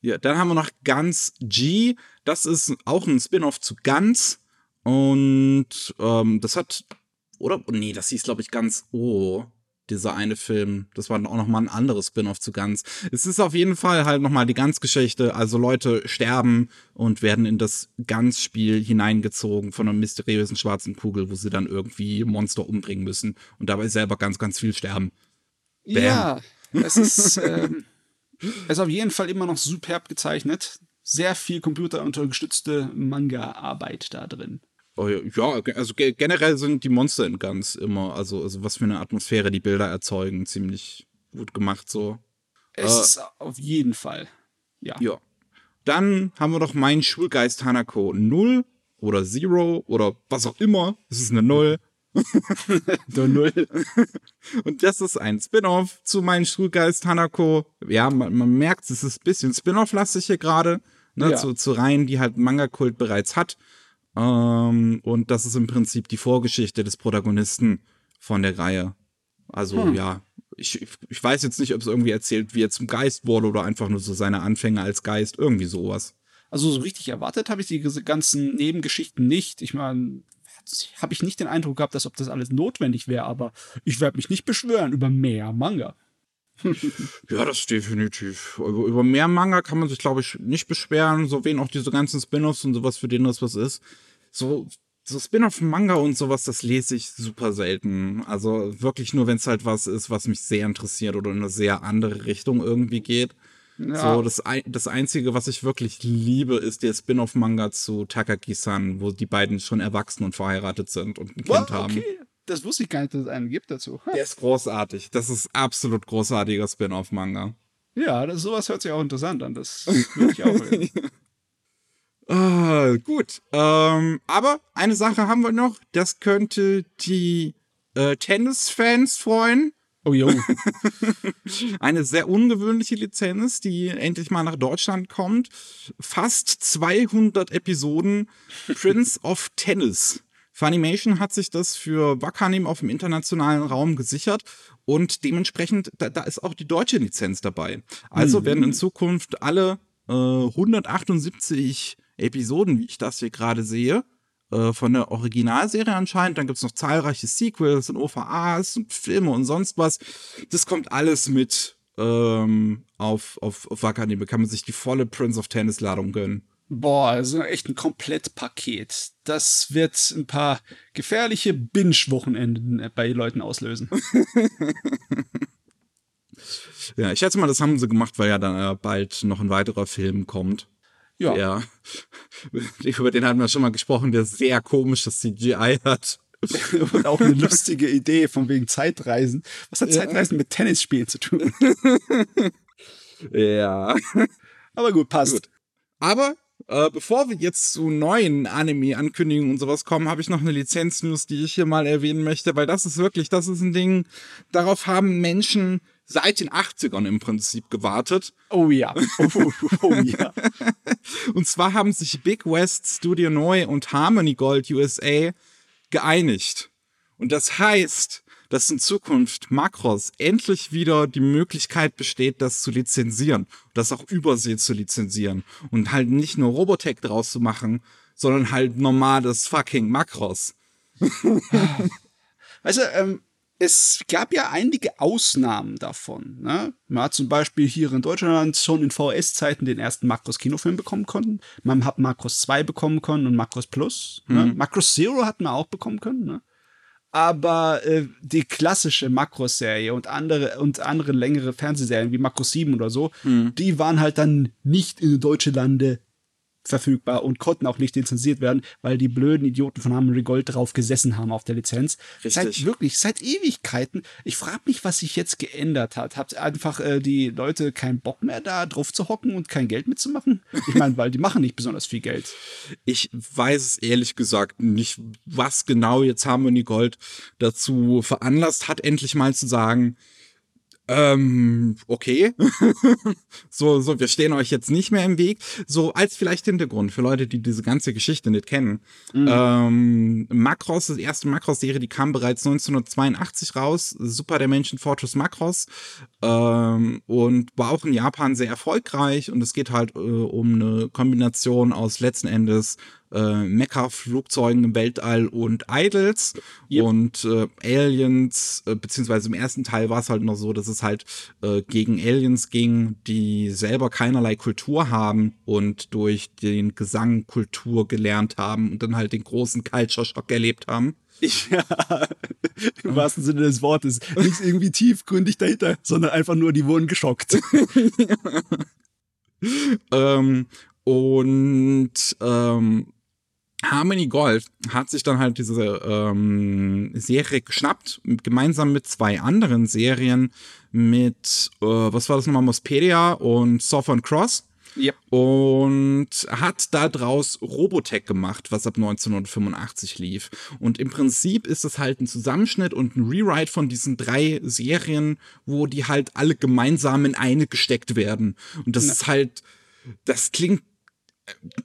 ja, dann haben wir noch Ganz G. Das ist auch ein Spin-off zu Ganz. Und ähm, das hat oder? Nee, das hieß, glaube ich, ganz, oh, dieser eine Film. Das war auch nochmal ein anderes Spin-off zu Ganz. Es ist auf jeden Fall halt nochmal die Ganz-Geschichte. Also Leute sterben und werden in das Ganz-Spiel hineingezogen von einer mysteriösen schwarzen Kugel, wo sie dann irgendwie Monster umbringen müssen und dabei selber ganz, ganz viel sterben. Bam. Ja, es ist, ähm, es ist auf jeden Fall immer noch superb gezeichnet. Sehr viel computerunterstützte Manga-Arbeit da drin. Oh, ja, also generell sind die Monster in Guns immer, also, also was für eine Atmosphäre die Bilder erzeugen, ziemlich gut gemacht so. Es äh, ist auf jeden Fall. Ja. Ja. Dann haben wir doch meinen Schulgeist Hanako 0 oder Zero oder was auch immer. Es ist eine Null. Der Null. Und das ist ein Spin-off zu meinem Schulgeist Hanako. Ja, man, man merkt, es ist ein bisschen Spin-off-lastig hier gerade. Ne, ja. zu, zu Reihen, die halt Manga-Kult bereits hat. Ähm, und das ist im Prinzip die Vorgeschichte des Protagonisten von der Reihe. Also hm. ja, ich, ich weiß jetzt nicht, ob es irgendwie erzählt, wie er zum Geist wurde oder einfach nur so seine Anfänge als Geist, irgendwie sowas. Also so richtig erwartet habe ich die ganzen Nebengeschichten nicht. Ich meine, habe ich nicht den Eindruck gehabt, dass ob das alles notwendig wäre, aber ich werde mich nicht beschwören über mehr Manga. ja, das ist definitiv. Über, über mehr Manga kann man sich, glaube ich, nicht beschweren. So wen auch diese ganzen Spin-offs und sowas, für den das was ist. So, so Spin-off-Manga und sowas, das lese ich super selten. Also wirklich nur, wenn es halt was ist, was mich sehr interessiert oder in eine sehr andere Richtung irgendwie geht. Ja. So, das, das Einzige, was ich wirklich liebe, ist der Spin-off-Manga zu Takagi-san, wo die beiden schon erwachsen und verheiratet sind und ein Kind oh, okay. haben. Das wusste ich gar nicht, dass es einen gibt dazu. Der ist großartig. Das ist absolut großartiger Spin-off-Manga. Ja, das, sowas hört sich auch interessant an. Das würde ich auch ah, gut. Ähm, aber eine Sache haben wir noch. Das könnte die äh, Tennis-Fans freuen. Oh jo. Eine sehr ungewöhnliche Lizenz, die endlich mal nach Deutschland kommt. Fast 200 Episoden Prince of Tennis. Funimation hat sich das für Wakanim auf dem internationalen Raum gesichert und dementsprechend, da, da ist auch die deutsche Lizenz dabei. Also mhm. werden in Zukunft alle äh, 178 Episoden, wie ich das hier gerade sehe, äh, von der Originalserie anscheinend. Dann gibt es noch zahlreiche Sequels und OVAs und Filme und sonst was. Das kommt alles mit ähm, auf, auf, auf Wakanim. Kann man sich die volle Prince of Tennis Ladung gönnen. Boah, also echt ein Komplettpaket. Das wird ein paar gefährliche Binge-Wochenenden bei Leuten auslösen. ja, ich schätze mal, das haben sie gemacht, weil ja dann bald noch ein weiterer Film kommt. Ja. Der, über den hatten wir schon mal gesprochen, der sehr komisches CGI hat. Und auch eine lustige Idee von wegen Zeitreisen. Was hat Zeitreisen mit Tennisspielen zu tun? ja. Aber gut, passt. Gut. Aber äh, bevor wir jetzt zu neuen Anime-Ankündigungen und sowas kommen, habe ich noch eine Lizenz-News, die ich hier mal erwähnen möchte, weil das ist wirklich, das ist ein Ding, darauf haben Menschen seit den 80ern im Prinzip gewartet. Oh ja. Oh, oh, oh ja. und zwar haben sich Big West Studio Neu und Harmony Gold USA geeinigt. Und das heißt, dass in Zukunft Macros endlich wieder die Möglichkeit besteht, das zu lizenzieren, das auch übersee zu lizenzieren und halt nicht nur Robotech draus zu machen, sondern halt normales fucking Macros. weißt du, ähm, es gab ja einige Ausnahmen davon. Ne? Man hat zum Beispiel hier in Deutschland schon in VS-Zeiten den ersten Macros-Kinofilm bekommen können. Man hat Macros 2 bekommen können und Macros Plus. Ne? Mhm. Ne? Macros Zero hat man auch bekommen können. Ne? Aber äh, die klassische Macros-Serie und andere und andere längere Fernsehserien wie Macros 7 oder so, mhm. die waren halt dann nicht in deutsche Lande verfügbar und konnten auch nicht lizenziert werden, weil die blöden Idioten von Harmony Gold drauf gesessen haben auf der Lizenz. Richtig. Seit wirklich, seit Ewigkeiten. Ich frage mich, was sich jetzt geändert hat. Habt einfach äh, die Leute keinen Bock mehr da drauf zu hocken und kein Geld mitzumachen? Ich meine, weil die machen nicht besonders viel Geld. Ich weiß es ehrlich gesagt nicht, was genau jetzt Harmony Gold dazu veranlasst hat, endlich mal zu sagen, ähm, okay. so, so, wir stehen euch jetzt nicht mehr im Weg. So als vielleicht Hintergrund für Leute, die diese ganze Geschichte nicht kennen. Mhm. Ähm, Macross, die erste Macross-Serie, die kam bereits 1982 raus. Super Dimension Fortress Macross. Ähm, und war auch in Japan sehr erfolgreich. Und es geht halt äh, um eine Kombination aus letzten Endes äh, Mecha-Flugzeugen im Weltall und Idols yep. und äh, Aliens, äh, beziehungsweise im ersten Teil war es halt noch so, dass es halt äh, gegen Aliens ging, die selber keinerlei Kultur haben und durch den Gesang Kultur gelernt haben und dann halt den großen Culture-Schock erlebt haben. Ja, im wahrsten Sinne des Wortes. Nichts irgendwie tiefgründig dahinter, sondern einfach nur, die wurden geschockt. ähm, und ähm, Harmony Gold hat sich dann halt diese ähm, Serie geschnappt, gemeinsam mit zwei anderen Serien, mit, äh, was war das nochmal, Mospedia und Southern Cross. Yep. Und hat daraus Robotech gemacht, was ab 1985 lief. Und im Prinzip ist es halt ein Zusammenschnitt und ein Rewrite von diesen drei Serien, wo die halt alle gemeinsam in eine gesteckt werden. Und das ja. ist halt, das klingt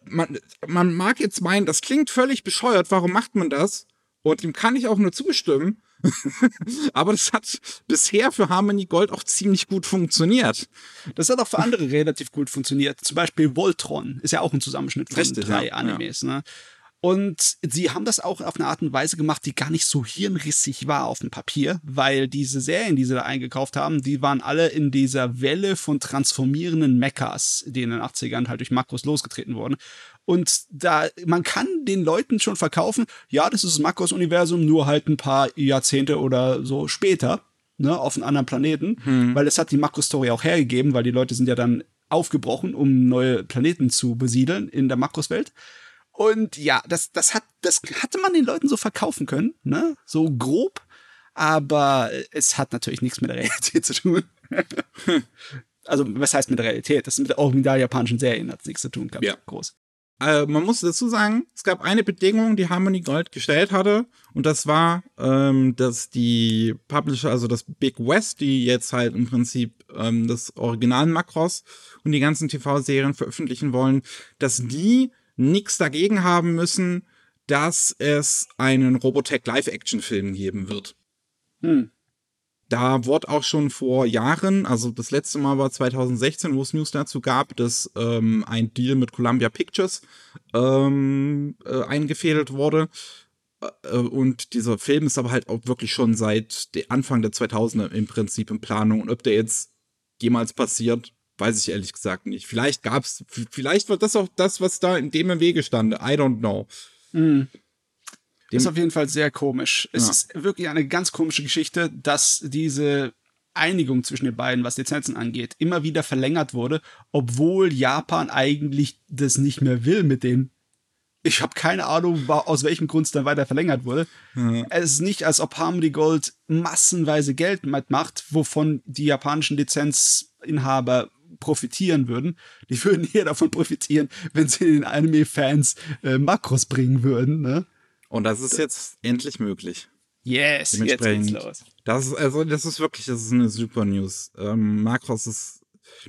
man, man mag jetzt meinen, das klingt völlig bescheuert, warum macht man das? Und dem kann ich auch nur zustimmen. Aber das hat bisher für Harmony Gold auch ziemlich gut funktioniert. Das hat auch für andere relativ gut funktioniert. Zum Beispiel Voltron ist ja auch ein Zusammenschnitt von Richtig, drei ja, Animes. Ne? Und sie haben das auch auf eine Art und Weise gemacht, die gar nicht so hirnrissig war auf dem Papier, weil diese Serien, die sie da eingekauft haben, die waren alle in dieser Welle von transformierenden Mechas, die in den 80ern halt durch Makros losgetreten wurden. Und da, man kann den Leuten schon verkaufen, ja, das ist das Makros-Universum, nur halt ein paar Jahrzehnte oder so später, ne, auf einem anderen Planeten, weil es hat die Makros-Story auch hergegeben, weil die Leute sind ja dann aufgebrochen, um neue Planeten zu besiedeln in der Makros-Welt. Und ja, das, das hat, das hatte man den Leuten so verkaufen können, ne, so grob, aber es hat natürlich nichts mit der Realität zu tun. also, was heißt mit der Realität? Das ist mit der japanischen Serien hat nichts zu tun gehabt. Ja. Groß. Äh, man muss dazu sagen, es gab eine Bedingung, die Harmony Gold gestellt hatte, und das war, ähm, dass die Publisher, also das Big West, die jetzt halt im Prinzip ähm, das Original Macross und die ganzen TV-Serien veröffentlichen wollen, dass die nichts dagegen haben müssen, dass es einen Robotech Live-Action-Film geben wird. Hm. Da wurde auch schon vor Jahren, also das letzte Mal war 2016, wo es News dazu gab, dass ähm, ein Deal mit Columbia Pictures ähm, äh, eingefädelt wurde. Äh, und dieser Film ist aber halt auch wirklich schon seit Anfang der 2000er im Prinzip in Planung. Und ob der jetzt jemals passiert, weiß ich ehrlich gesagt nicht. Vielleicht gab's, vielleicht war das auch das, was da in dem im Wege stand. I don't know. Hm. Dem- ist auf jeden Fall sehr komisch. Es Ja. ist wirklich eine ganz komische Geschichte, dass diese Einigung zwischen den beiden, was Lizenzen angeht, immer wieder verlängert wurde, obwohl Japan eigentlich das nicht mehr will mit denen. Ich habe keine Ahnung, aus welchem Grund es dann weiter verlängert wurde. Es ist nicht, als ob Harmony Gold massenweise Geld mitmacht, wovon die japanischen Lizenzinhaber profitieren würden. Die würden eher davon profitieren, wenn sie den Anime-Fans äh, Makros bringen würden. Ne? Und das ist jetzt endlich möglich. Yes, jetzt geht's los. Das ist, also, das ist wirklich, das ist eine super News. Ähm, Macross ist,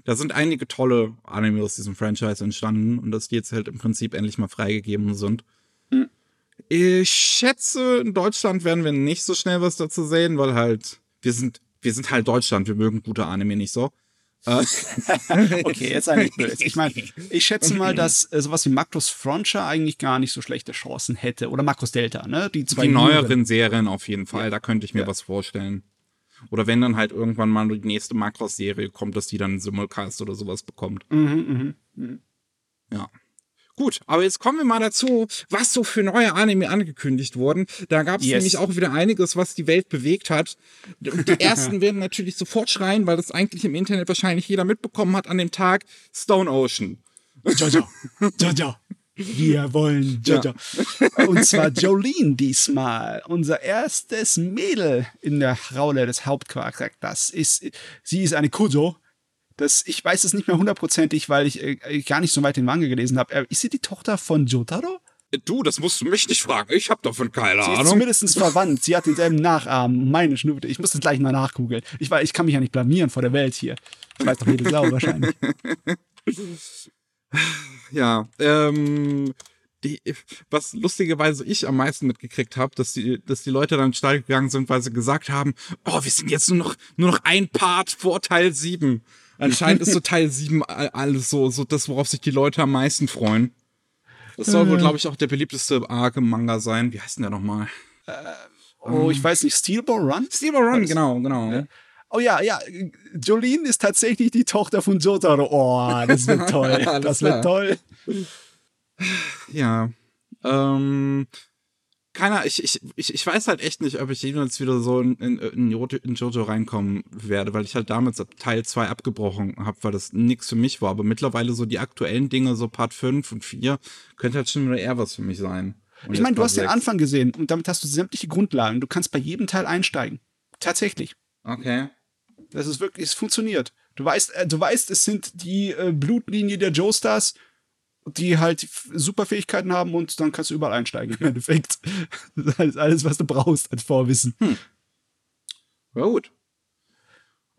da sind einige tolle Anime aus diesem Franchise entstanden und dass die jetzt halt im Prinzip endlich mal freigegeben sind. Hm. Ich schätze, in Deutschland werden wir nicht so schnell was dazu sehen, weil halt, wir sind, wir sind halt Deutschland, wir mögen gute Anime nicht so. Äh, Okay, jetzt eigentlich blöd. Ich meine, ich schätze mal, dass äh, sowas wie Macros Frontier eigentlich gar nicht so schlechte Chancen hätte. Oder Macros Delta, ne? Die zwei die neueren Serien auf jeden Fall, da könnte ich mir Ja. was vorstellen. Oder wenn dann halt irgendwann mal die nächste Macross-Serie kommt, dass die dann einen Simulcast oder sowas bekommt. Mhm, mhm. Ja. Gut, aber jetzt kommen wir mal dazu, was so für neue Anime angekündigt wurden. Da gab es Yes. nämlich auch wieder einiges, was die Welt bewegt hat. Die ersten werden natürlich sofort schreien, weil das eigentlich im Internet wahrscheinlich jeder mitbekommen hat an dem Tag. Stone Ocean. Jojo, Jojo. Wir wollen Jojo. Und zwar Jolene diesmal. Unser erstes Mädel in der Rolle des Hauptcharakters ist, sie ist eine Kujo. Das, ich weiß es nicht mehr hundertprozentig, weil ich äh, gar nicht so weit den Manga gelesen habe. Äh, Ist sie die Tochter von Jotaro? Du, das musst du mich nicht fragen. Ich hab davon keine Sie ist Ahnung. zumindest verwandt. Sie hat denselben Nachahmen. Meine Schnute. Ich muss das gleich mal nachgoogeln. Ich, weiß, ich kann mich ja nicht blamieren vor der Welt hier. Das weiß doch jede Sau wahrscheinlich. Ja, ähm, die, was lustigerweise ich am meisten mitgekriegt habe, dass die, dass die Leute dann steil gegangen sind, weil sie gesagt haben, oh, wir sind jetzt nur noch, nur noch ein Part vor Teil 7. Anscheinend ist so Teil 7 all- alles so, so das, worauf sich die Leute am meisten freuen. Das soll wohl, glaube ich, auch der beliebteste Arc im Manga sein. Wie heißt denn der nochmal? Oh, ich weiß nicht. Steelball Run? Steel Run, genau, genau. Oh ja, ja. Jolene ist tatsächlich die Tochter von Jotaro. Oh, das wird toll. Das wird toll. Ja. Ähm, keiner, ich, ich, ich, ich weiß halt echt nicht, ob ich jemals wieder so in, in, in, Jojo, in Jojo reinkommen werde, weil ich halt damals ab Teil 2 abgebrochen habe, weil das nix für mich war. Aber mittlerweile so die aktuellen Dinge, so Part 5 und 4, könnte halt schon wieder eher was für mich sein. Und Ich meine, du hast den 6. Anfang gesehen und damit hast du sämtliche Grundlagen. Du kannst bei jedem Teil einsteigen. Tatsächlich. Okay. Das ist wirklich, es funktioniert. Du weißt, äh, du weißt, es sind die äh, Blutlinie der Joestars, die halt super Fähigkeiten haben und dann kannst du überall einsteigen im Endeffekt. Das ist alles, was du brauchst als Vorwissen. Ja, gut.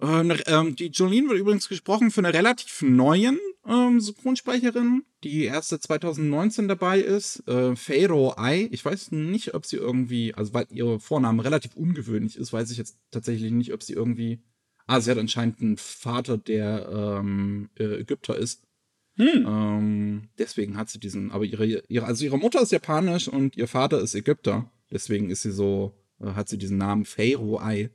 Äh, ne, ähm, die Jolene wird übrigens gesprochen für eine relativ neuen ähm, Synchronsprecherin, die erste 2019 dabei ist, äh, Feiro Ai. Ich weiß nicht, ob sie irgendwie, also weil ihr Vorname relativ ungewöhnlich ist, weiß ich jetzt tatsächlich nicht, ob sie irgendwie. Ah, sie hat anscheinend einen Vater, der ähm, äh, Ägypter ist. Hm. Ähm, deswegen hat sie diesen, aber ihre, ihre, also ihre Mutter ist japanisch und ihr Vater ist Ägypter. Deswegen ist sie so, äh, hat sie diesen Namen Feiro Ai.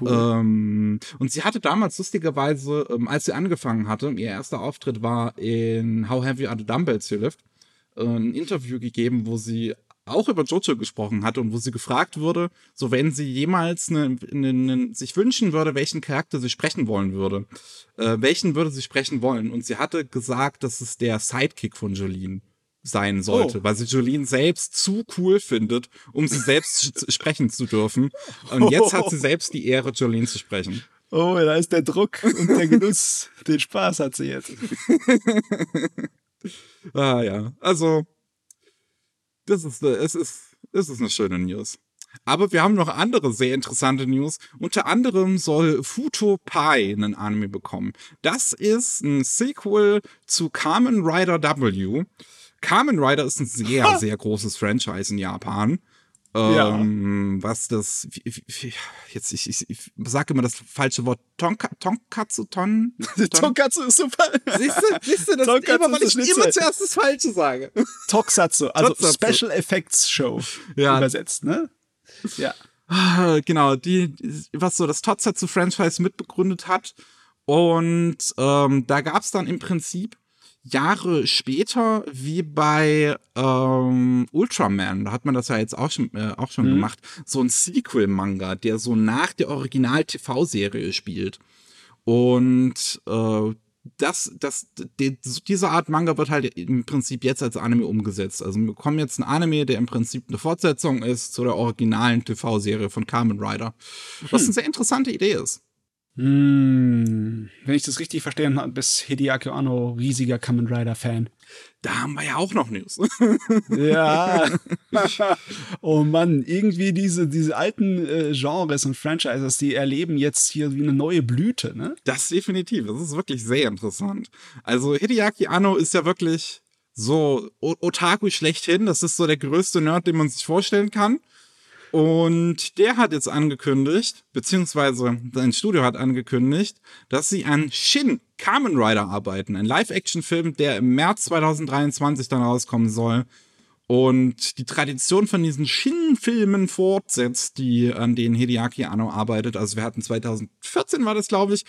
Cool. Ähm, und sie hatte damals lustigerweise, ähm, als sie angefangen hatte, ihr erster Auftritt war in How Heavy Are the Dumbbells You Lift, äh, ein Interview gegeben, wo sie auch über Jojo gesprochen hat und wo sie gefragt wurde, so wenn sie jemals ne, ne, ne, sich wünschen würde, welchen Charakter sie sprechen wollen würde, äh, welchen würde sie sprechen wollen? Und sie hatte gesagt, dass es der Sidekick von Jolene sein sollte, Oh. weil sie Jolene selbst zu cool findet, um sie selbst sprechen zu dürfen. Und jetzt hat sie selbst die Ehre, Jolene zu sprechen. oh, da ist der Druck und der Genuss. Den Spaß hat sie jetzt. Ah ja, also das ist, äh, es ist, es ist eine schöne News. Aber wir haben noch andere sehr interessante News. Unter anderem soll Futo Pai einen Anime bekommen. Das ist ein Sequel zu Kamen Rider W. Kamen Rider ist ein sehr, sehr großes Franchise in Japan. Ja. Ähm, was das, wie, wie, jetzt, ich, ich, ich sage immer das falsche Wort, Tonka, Tonkatsu, Ton, Ton, Tonkatsu ist super. Siehst du, siehst du, das Tonkatsu immer, weil ist ich immer zuerst das Falsche sage. Tokusatsu, also Tokusatsu. Special Effects Show Ja. übersetzt, ne? Ja. Ah, Genau, die, was so das Totsatsu Franchise mitbegründet hat. Und ähm, da gab es dann im Prinzip Jahre später, wie bei ähm, Ultraman, da hat man das ja jetzt auch schon, äh, auch schon Mhm. gemacht, so ein Sequel-Manga, der so nach der Original-TV-Serie spielt. Und äh, das, das, die, diese Art Manga wird halt im Prinzip jetzt als Anime umgesetzt. Also wir bekommen jetzt einen Anime, der im Prinzip eine Fortsetzung ist zu der originalen TV-Serie von Kamen Rider. Was eine sehr interessante Idee ist. Hm, wenn ich das richtig verstanden habe, bist Hideaki Anno riesiger Kamen Rider Fan. Da haben wir ja auch noch News. Ja. oh Mann, irgendwie diese, diese alten äh, Genres und Franchises, die erleben jetzt hier wie eine neue Blüte, ne? Das definitiv. Das ist wirklich sehr interessant. Also Hideaki Anno ist ja wirklich so Otaku schlechthin. Das ist so der größte Nerd, den man sich vorstellen kann. Und der hat jetzt angekündigt, beziehungsweise sein Studio hat angekündigt, dass sie an Shin Kamen Rider arbeiten. Ein Live-Action-Film, der im März 2023 dann rauskommen soll. Und die Tradition von diesen Shin-Filmen fortsetzt, die, an denen Hideaki Anno arbeitet. Also wir hatten 2014 war das, glaube ich,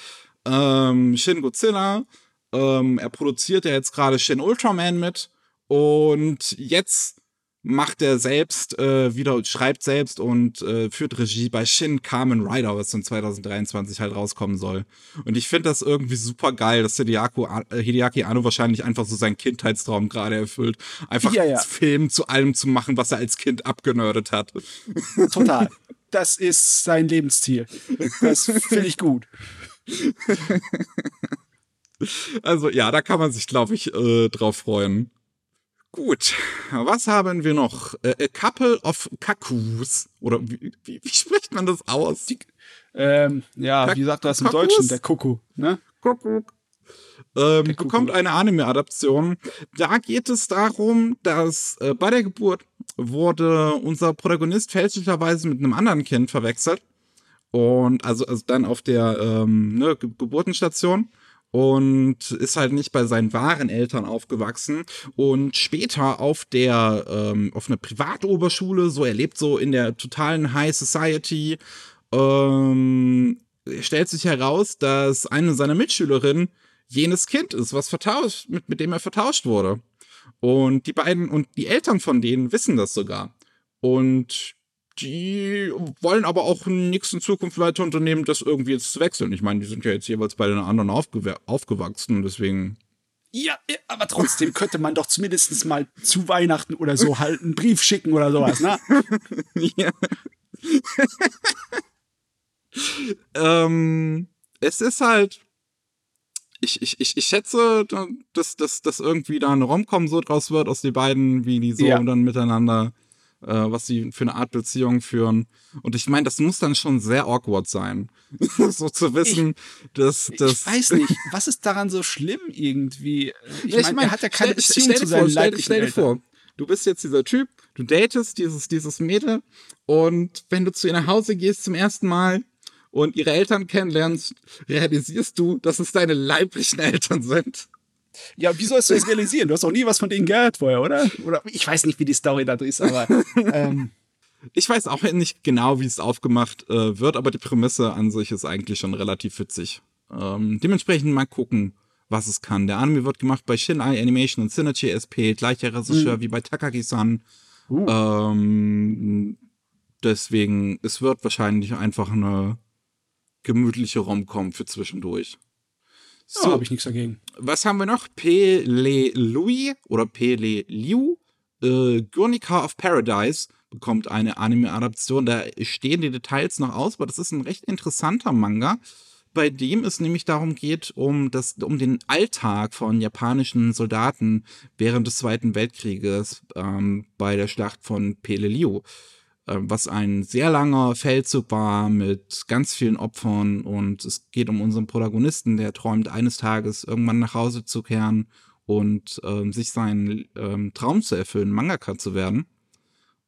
ähm, Shin Godzilla. Ähm, er produziert ja jetzt gerade Shin Ultraman mit. Und jetzt macht er selbst äh, wieder, schreibt selbst und äh, führt Regie bei Shin Kamen Rider, was dann 2023 halt rauskommen soll. Und ich finde das irgendwie super geil, dass Hideaki, äh, Hideaki Anno wahrscheinlich einfach so seinen Kindheitstraum gerade erfüllt. Einfach Ja, ja. Film zu allem zu machen, was er als Kind abgenördet hat. Total. Das ist sein Lebensziel. Das finde ich gut. Also ja, da kann man sich, glaube ich, äh, drauf freuen. Gut, was haben wir noch? Äh, a Couple of Kakus. Oder wie, wie, wie spricht man das aus? Ähm, ja, Kak- wie sagt das im Kakus? Deutschen? Der Kuckuck, ne? Kuckuck. Ähm, Kuckuck. bekommt eine Anime-Adaption. Da geht es darum, dass äh, bei der Geburt wurde unser Protagonist fälschlicherweise mit einem anderen Kind verwechselt. Und also, also dann auf der ähm, ne, Ge Geburtenstation und ist halt nicht bei seinen wahren Eltern aufgewachsen. Und später auf der ähm, auf einer Privatoberschule so erlebt so in der totalen High Society ähm, stellt sich heraus, dass eine seiner Mitschülerinnen jenes Kind ist, was vertauscht mit mit dem er vertauscht wurde. Und die beiden und die Eltern von denen wissen das sogar. Und die wollen aber auch nichts in Zukunft weiter unternehmen, das irgendwie jetzt zu wechseln. Ich meine, die sind ja jetzt jeweils bei den anderen aufgew aufgewachsen, deswegen. Ja, aber trotzdem könnte man doch zumindest mal zu Weihnachten oder so halt einen Brief schicken oder sowas, ne? ja. ähm, es ist halt. Ich, ich, ich, ich schätze, dass, dass, dass irgendwie da eine Romcom so draus wird aus den beiden, wie die so Ja. dann miteinander was sie für eine Art Beziehung führen. Und ich meine, das muss dann schon sehr awkward sein, so zu wissen, dass das. Ich weiß nicht, was ist daran so schlimm irgendwie? Ich Ja, meine, er hat ja keine stell- Beziehung stell zu dir seinen vor, stell, leiblichen stell dir Eltern. vor, du bist jetzt dieser Typ, du datest dieses, dieses Mädel und wenn du zu ihr nach Hause gehst zum ersten Mal und ihre Eltern kennenlernst, realisierst du, dass es deine leiblichen Eltern sind. Ja, wie sollst du das realisieren? Du hast auch nie was von denen gehört vorher, oder? Oder ich weiß nicht, wie die Story da ist, aber ähm, Ich weiß auch nicht genau, wie es aufgemacht äh, wird, aber die Prämisse an sich ist eigentlich schon relativ witzig. Ähm, dementsprechend mal gucken, was es kann. Der Anime wird gemacht bei Shin-Eye Animation und Synergy SP, gleicher Regisseur wie bei Takagi-san. uh, Ähm, deswegen, es wird wahrscheinlich einfach eine gemütliche Rom-Com für zwischendurch. So habe ich nichts dagegen. Was haben wir noch? Pele Louis oder Pele Liu. Äh, Guernica of Paradise bekommt eine Anime-Adaption. Da stehen die Details noch aus, aber das ist ein recht interessanter Manga, bei dem es nämlich darum geht, um, das, um den Alltag von japanischen Soldaten während des Zweiten Weltkrieges ähm, bei der Schlacht von Pele Liu was ein sehr langer Feldzug war mit ganz vielen Opfern und es geht um unseren Protagonisten, der träumt eines Tages irgendwann nach Hause zu kehren und ähm, sich seinen ähm, Traum zu erfüllen, Mangaka zu werden.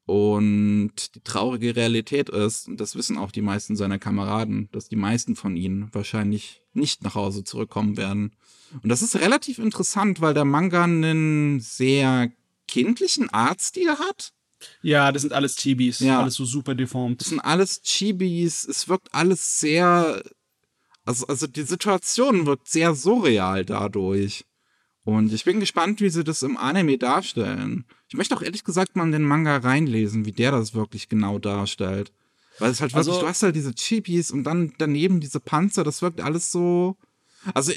Und die traurige Realität ist, und das wissen auch die meisten seiner Kameraden, dass die meisten von ihnen wahrscheinlich nicht nach Hause zurückkommen werden. Und das ist relativ interessant, weil der Manga einen sehr kindlichen Artstil hat. Ja, das sind alles Chibis, Ja. alles so super deformt. Das sind alles Chibis, es wirkt alles sehr. Also, also die Situation wirkt sehr surreal dadurch. Und ich bin gespannt, wie sie das im Anime darstellen. Ich möchte auch ehrlich gesagt mal in den Manga reinlesen, wie der das wirklich genau darstellt. Weil es halt wirklich, Also- du hast halt diese Chibis und dann daneben diese Panzer, das wirkt alles so. Also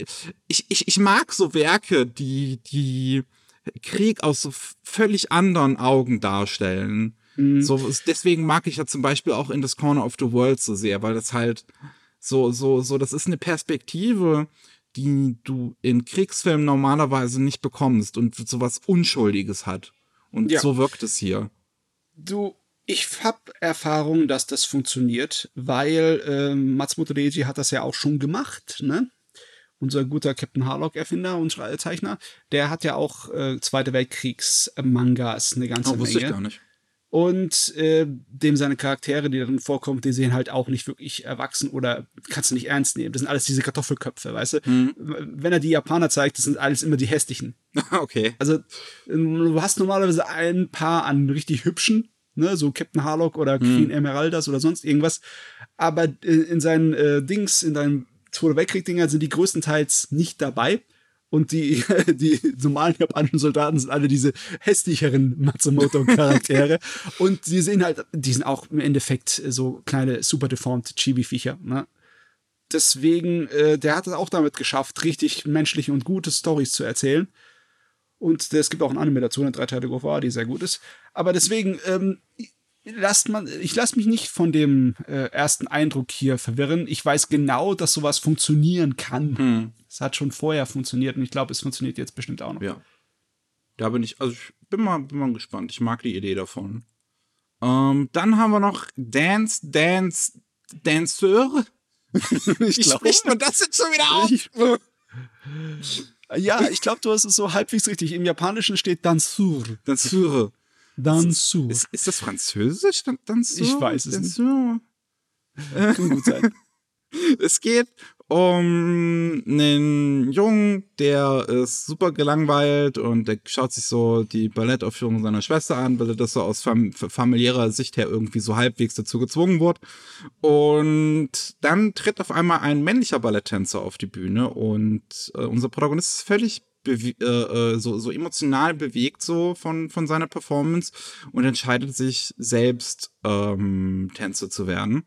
ich, ich, ich mag so Werke, die, die Krieg aus so völlig anderen Augen darstellen. Mhm. So, es- deswegen mag ich ja zum Beispiel auch in das Corner of the World so sehr, weil das halt so, so, so, das ist eine Perspektive, die du in Kriegsfilmen normalerweise nicht bekommst und sowas Unschuldiges hat. Und Ja. so wirkt es hier. Du, ich hab Erfahrung, dass das funktioniert, weil ähm, Matsumoto Reiji hat das ja auch schon gemacht, ne? Unser guter Captain Harlock-Erfinder und Zeichner, der hat ja auch äh, Zweite Weltkriegs-Mangas eine ganze Oh, wusste ich Menge. gar nicht. Und äh, dem seine Charaktere, die darin vorkommen, die sehen halt auch nicht wirklich erwachsen oder kannst du nicht ernst nehmen. Das sind alles diese Kartoffelköpfe, weißt du? Mhm. Wenn er die Japaner zeigt, das sind alles immer die hässlichen. okay. Also, ähm, du hast normalerweise ein paar an richtig hübschen, ne, so Captain Harlock oder Queen Emeraldas oder sonst irgendwas. Aber äh, in seinen äh, Dings, in deinen Zweite Weltkrieg-Dinger sind die größtenteils nicht dabei. Und die, die normalen japanischen Soldaten sind alle diese hässlicheren Matsumoto-Charaktere. und sie sehen halt, die sind auch im Endeffekt so kleine, super deformed Chibi-Viecher. Ne? Deswegen, äh, der hat es auch damit geschafft, richtig menschliche und gute Stories zu erzählen. Und es gibt auch ein Anime dazu, eine dreiteilige OVA, die sehr gut ist. Aber deswegen, ähm, lasst man, ich lasse mich nicht von dem äh, ersten Eindruck hier verwirren. Ich weiß genau, dass sowas funktionieren kann. Hm. Es hat schon vorher funktioniert und ich glaube, es funktioniert jetzt bestimmt auch noch. Ja. Da bin ich, also ich bin mal, bin mal gespannt. Ich mag die Idee davon. Ähm, dann haben wir noch Dance, Dance, Danceur. Wie glaub- spricht man das jetzt schon wieder auf? Ich- Ja, ich glaube, du hast es so halbwegs richtig. Im Japanischen steht Dansur. Danceur. Dansur. Ist, ist das Französisch? Dan- Danceur? Ich weiß es nicht. Danceur? Kann gut sein. Es geht um einen Jungen, der ist super gelangweilt und der schaut sich so die Ballettaufführung seiner Schwester an, weil er das so aus fam familiärer Sicht her irgendwie so halbwegs dazu gezwungen wurde. Und dann tritt auf einmal ein männlicher Balletttänzer auf die Bühne und äh, unser Protagonist ist völlig äh, äh, so, so emotional bewegt so von, von seiner Performance und entscheidet sich selbst ähm, Tänzer zu werden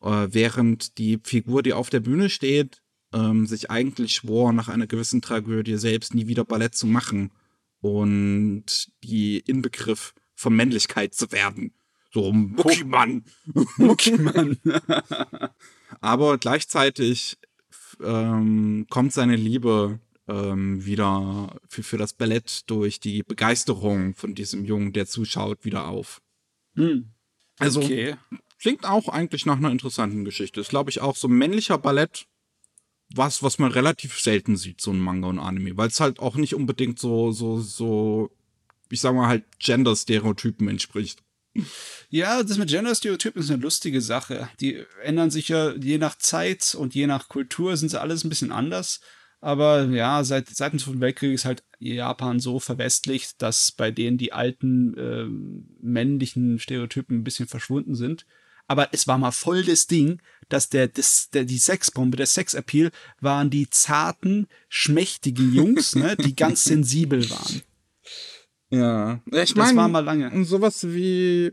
äh, während die Figur, die auf der Bühne steht, ähm, sich eigentlich schwor, nach einer gewissen Tragödie selbst nie wieder Ballett zu machen und die Inbegriff von Männlichkeit zu werden. So Muckimann. Muckimann. Aber gleichzeitig ähm, kommt seine Liebe ähm, wieder für, für das Ballett durch die Begeisterung von diesem Jungen, der zuschaut, wieder auf. Hm. Also Okay. klingt auch eigentlich nach einer interessanten Geschichte. Ist, glaube ich, auch so männlicher Ballett, was, was man relativ selten sieht, so ein Manga und Anime, weil es halt auch nicht unbedingt so, so, so, ich sag mal halt Gender-Stereotypen entspricht. Ja, das mit Gender-Stereotypen ist eine lustige Sache. Die ändern sich ja je nach Zeit und je nach Kultur sind sie alles ein bisschen anders. Aber ja, seit, seit dem Zweiten Weltkrieg ist halt Japan so verwestlicht, dass bei denen die alten ähm, männlichen Stereotypen ein bisschen verschwunden sind. Aber es war mal voll das Ding, dass der, das, der, die Sexbombe, der Sexappeal waren die zarten, schmächtigen Jungs, ne, die ganz sensibel waren. Ja. Ich Das meine, war mal lange. und sowas wie,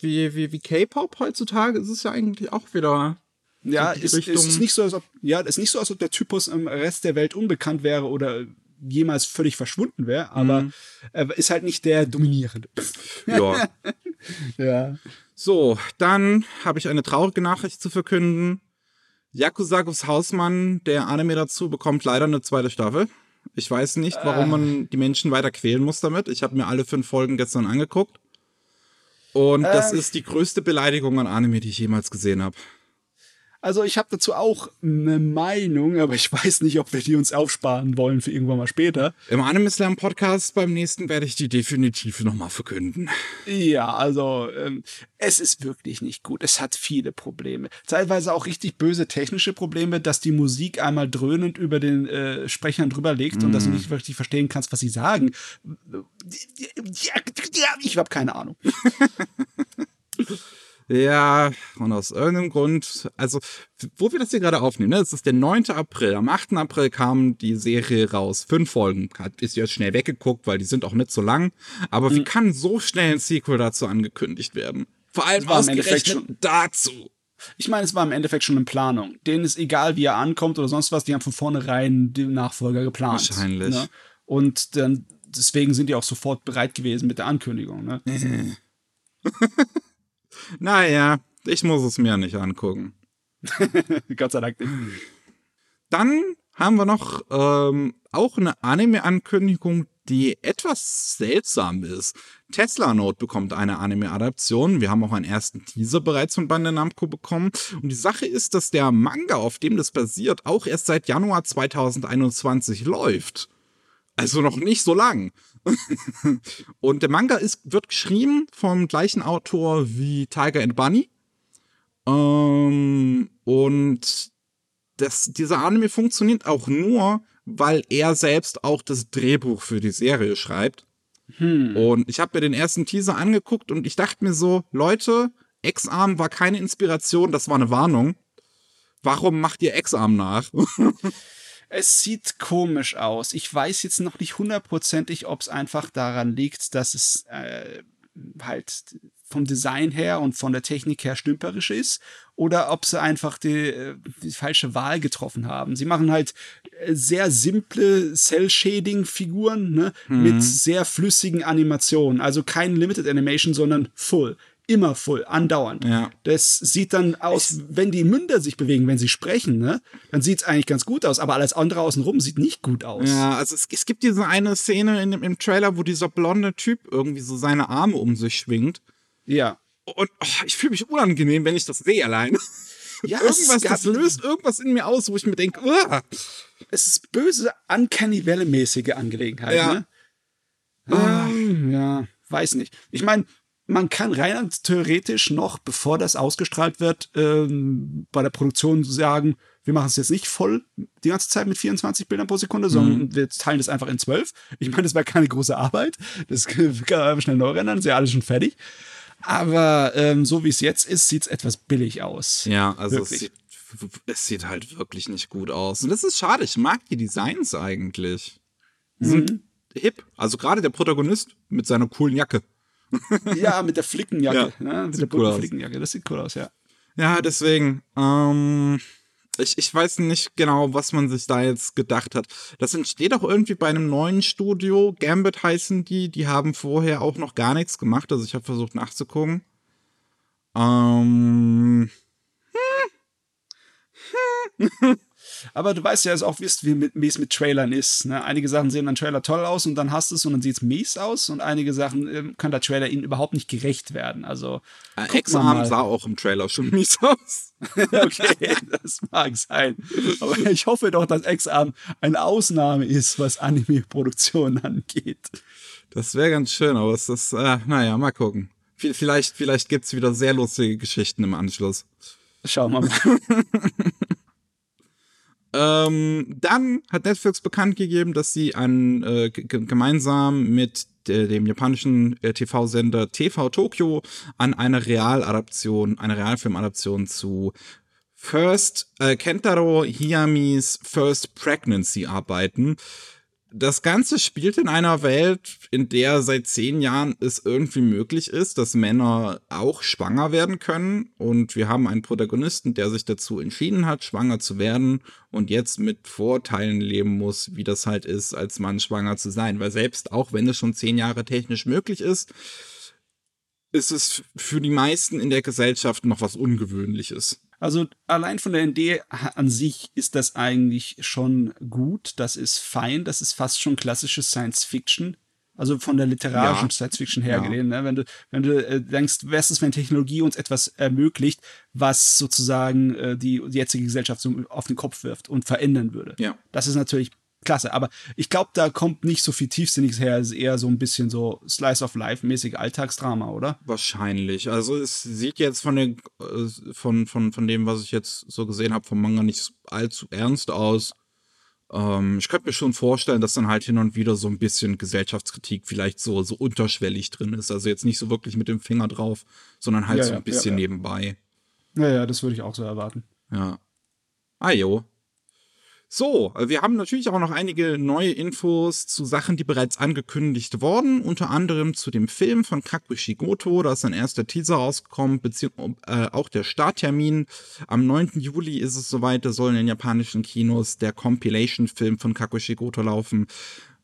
wie, wie, wie K-Pop heutzutage ist es ja eigentlich auch wieder. Ja, es Richtung- ist nicht so, als ob, ja, ist nicht so, als ob der Typus im Rest der Welt unbekannt wäre oder jemals völlig verschwunden wäre, aber er ist halt nicht der Dominierende. Ja. Ja. so, dann habe ich eine traurige Nachricht zu verkünden. Yakuzagus Hausmann, der Anime dazu, bekommt leider eine zweite Staffel. Ich weiß nicht, warum man die Menschen weiter quälen muss damit. Ich habe mir alle fünf Folgen gestern angeguckt. Und das Äh. ist die größte Beleidigung an Anime, die ich jemals gesehen habe. Also ich habe dazu auch eine Meinung, aber ich weiß nicht, ob wir die uns aufsparen wollen für irgendwann mal später. Im Anime Slam Podcast beim nächsten werde ich die definitiv nochmal verkünden. Ja, also ähm, es ist wirklich nicht gut. Es hat viele Probleme. Teilweise auch richtig böse technische Probleme, dass die Musik einmal dröhnend über den äh, Sprechern drüber legt und dass du nicht wirklich verstehen kannst, was sie sagen. Ich habe keine Ahnung. Ja, und aus irgendeinem Grund, also, wo wir das hier gerade aufnehmen, ne, es ist der 9. April. Am 8. April kam die Serie raus. Fünf Folgen. Hat ist jetzt schnell weggeguckt, weil die sind auch nicht so lang. Aber Mhm. wie kann so schnell ein Sequel dazu angekündigt werden? Vor allem Das ausgerechnet dazu. Ich meine, es war im Endeffekt schon in Planung. Denen ist egal, wie er ankommt oder sonst was, die haben von vornherein den Nachfolger geplant. Wahrscheinlich. Ne? Und dann, deswegen sind die auch sofort bereit gewesen mit der Ankündigung. Ne? Naja, ich muss es mir nicht angucken. Gott sei Dank nicht. Dann haben wir noch ähm, auch eine Anime-Ankündigung, die etwas seltsam ist. Tesla Note bekommt eine Anime-Adaption. Wir haben auch einen ersten Teaser bereits von Bandai Namco bekommen. Und die Sache ist, dass der Manga, auf dem das basiert, auch erst seit Januar 2021 läuft. Also noch nicht so lang. Und der Manga ist, wird geschrieben vom gleichen Autor wie Tiger and Bunny. Ähm, und das, dieser Anime funktioniert auch nur, weil er selbst auch das Drehbuch für die Serie schreibt. Und ich habe mir den ersten Teaser angeguckt und ich dachte mir so, Leute, X-Arm war keine Inspiration, das war eine Warnung. Warum macht ihr X-Arm nach? Es sieht komisch aus. Ich weiß jetzt noch nicht hundertprozentig, ob es einfach daran liegt, dass es äh, halt vom Design her und von der Technik her stümperisch ist oder ob sie einfach die, äh, die falsche Wahl getroffen haben. Sie machen halt äh, sehr simple Cell-Shading-Figuren ne, mit sehr flüssigen Animationen. Also kein Limited Animation, sondern Full. Immer full, andauernd. Ja. Das sieht dann aus, wenn die Münder sich bewegen, wenn sie sprechen, ne, dann sieht es eigentlich ganz gut aus, aber alles andere außenrum sieht nicht gut aus. Ja, also es, es gibt diese eine Szene in, im Trailer, wo dieser blonde Typ irgendwie so seine Arme um sich schwingt. Ja. Und oh, ich fühle mich unangenehm, wenn ich das sehe alleine. Ja, es irgendwas, das löst irgendwas in mir aus, wo ich mir denke, uah. Es ist böse, Uncanny Valley-mäßige Angelegenheit, Ja. ne? Ähm, ja, weiß nicht. Ich meine, man kann rein theoretisch noch, bevor das ausgestrahlt wird, ähm, bei der Produktion sagen, wir machen es jetzt nicht voll die ganze Zeit mit 24 Bildern pro Sekunde, sondern wir teilen das einfach in 12. Ich meine, das wäre keine große Arbeit. Das kann man einfach schnell neu rendern, ist ja alles schon fertig. Aber ähm, so wie es jetzt ist, sieht es etwas billig aus. Ja, also es sieht, es sieht halt wirklich nicht gut aus. Und das ist schade, ich mag die Designs eigentlich. Die sind hip. Also gerade der Protagonist mit seiner coolen Jacke. Ja, mit der Flickenjacke. Ja, ne? Mit der cool. Flickenjacke. Das sieht cool aus, ja. Ja, deswegen, ähm, ich, ich weiß nicht genau, was man sich da jetzt gedacht hat. Das entsteht auch irgendwie bei einem neuen Studio. Gambit heißen die. Die haben vorher auch noch gar nichts gemacht. Also ich habe versucht nachzugucken. Ähm, Aber du weißt ja auch, wie mit, es mit Trailern ist. Ne? Einige Sachen sehen dann Trailer toll aus und dann hast du es und dann sieht es mies aus und einige Sachen äh, kann der Trailer ihnen überhaupt nicht gerecht werden. Also äh, Exarm sah auch im Trailer schon mies aus. okay, das mag sein. Aber ich hoffe doch, dass Exarm eine Ausnahme ist, was Anime-Produktion angeht. Das wäre ganz schön, aber es ist, äh, naja, mal gucken. Vielleicht, vielleicht gibt es wieder sehr lustige Geschichten im Anschluss. Schauen wir mal. ähm, dann hat Netflix bekannt gegeben, dass sie an, äh, gemeinsam mit dem japanischen äh, TV-Sender TV Tokyo an einer Realadaption, einer Realfilmadaption zu First äh, Kentaro Hiyamis First Pregnancy arbeiten das Ganze spielt in einer Welt, in der seit zehn Jahren es irgendwie möglich ist, dass Männer auch schwanger werden können. Und wir haben einen Protagonisten, der sich dazu entschieden hat, schwanger zu werden und jetzt mit Vorteilen leben muss, wie das halt ist, als Mann schwanger zu sein. Weil selbst auch wenn es schon zehn Jahre technisch möglich ist, ist es für die meisten in der Gesellschaft noch was Ungewöhnliches. Also allein von der Idee an sich ist das eigentlich schon gut. Das ist fein. Das ist fast schon klassische Science Fiction. Also von der literarischen ja. Science Fiction her ja. ne? Wenn du, wenn du äh, denkst, was ist, wenn Technologie uns etwas ermöglicht, was sozusagen äh, die, die jetzige Gesellschaft so auf den Kopf wirft und verändern würde. Ja. Das ist natürlich klasse. Aber ich glaube, da kommt nicht so viel Tiefsinniges her. Es ist eher so ein bisschen so Slice of Life-mäßig Alltagsdrama, oder? Wahrscheinlich. Also es sieht jetzt von, den, äh, von, von, von dem, was ich jetzt so gesehen habe, vom Manga nicht allzu ernst aus. Ähm, ich könnte mir schon vorstellen, dass dann halt hin und wieder so ein bisschen Gesellschaftskritik vielleicht so, so unterschwellig drin ist. Also jetzt nicht so wirklich mit dem Finger drauf, sondern halt ja, so ein ja, bisschen ja, nebenbei. Ja, ja, das würde ich auch so erwarten. Ja. Ah, jo. So, wir haben natürlich auch noch einige neue Infos zu Sachen, die bereits angekündigt wurden, unter anderem zu dem Film von Kakushi Goto, da ist ein erster Teaser rausgekommen, beziehungsweise äh, auch der Starttermin. Am 9. Juli ist es soweit, da soll in den japanischen Kinos der Compilation-Film von Kakushi Goto laufen.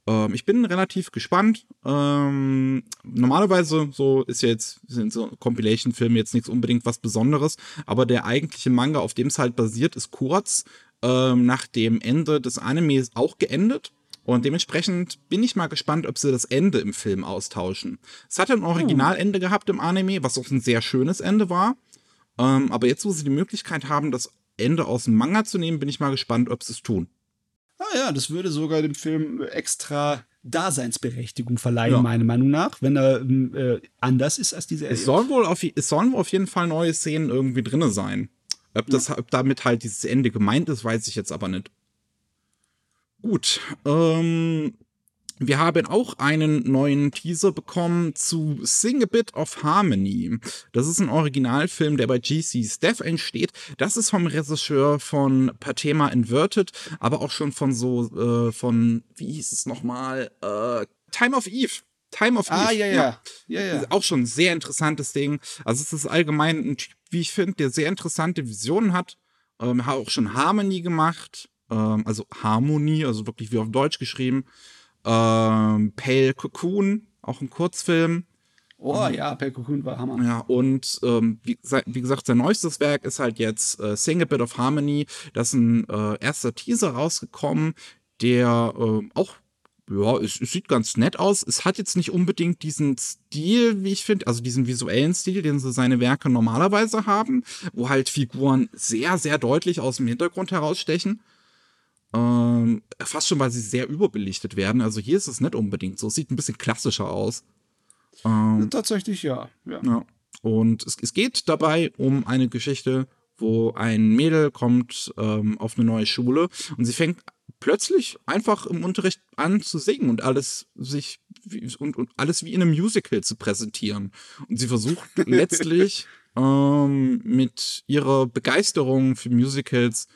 Ähm, ich bin relativ gespannt. Ähm, normalerweise so ist ja jetzt sind so Compilation-Filme jetzt nichts unbedingt was Besonderes, aber der eigentliche Manga, auf dem es halt basiert, ist kurz ähm, nach dem Ende des Animes auch geendet. Und dementsprechend bin ich mal gespannt, ob sie das Ende im Film austauschen. Es hat ein Originalende gehabt im Anime, was auch ein sehr schönes Ende war. Ähm, aber jetzt, wo sie die Möglichkeit haben, das Ende aus dem Manga zu nehmen, bin ich mal gespannt, ob sie es tun. Ah ja, das würde sogar dem Film extra Daseinsberechtigung verleihen, ja. meiner Meinung nach, wenn er äh, anders ist als diese Es soll wohl auf, es sollen wohl auf jeden Fall neue Szenen irgendwie drin sein. Ob, das, ob damit halt dieses Ende gemeint ist, weiß ich jetzt aber nicht. Gut, ähm, wir haben auch einen neuen Teaser bekommen zu Sing a Bit of Harmony. Das ist ein Originalfilm, der bei GC's Death entsteht. Das ist vom Regisseur von Patema Inverted, aber auch schon von so, äh, von, wie hieß es nochmal, äh, Time of Eve. Time of Eve. Ah, ja, ja. ja. ja, ja. Auch schon ein sehr interessantes Ding. Also es ist allgemein ein Typ, wie ich finde, der sehr interessante Visionen hat. Ähm, hat auch schon Harmony gemacht. Ähm, also Harmonie, also wirklich wie auf Deutsch geschrieben. Ähm, Pale Cocoon, auch ein Kurzfilm. Oh ja, Pale Cocoon war Hammer. Ja, und ähm, wie, wie, gesagt, sein neuestes Werk ist halt jetzt äh, Sing a Bit of Harmony. Das ist ein äh, erster Teaser rausgekommen, der äh, auch ja, es, es, sieht ganz nett aus. Es hat jetzt nicht unbedingt diesen Stil, wie ich finde, also diesen visuellen Stil, den so seine Werke normalerweise haben, wo halt Figuren sehr, sehr deutlich aus dem Hintergrund herausstechen. Ähm, fast schon, weil sie sehr überbelichtet werden. Also hier ist es nicht unbedingt so. Es sieht ein bisschen klassischer aus. Ähm, Tatsächlich ja. ja. ja. Und es, es, geht dabei um eine Geschichte, wo ein Mädel kommt ähm, auf eine neue Schule und sie fängt plötzlich einfach im Unterricht an zu singen und alles sich wie, und, und alles wie in einem Musical zu präsentieren. Und sie versucht letztlich ähm, mit ihrer Begeisterung für Musicals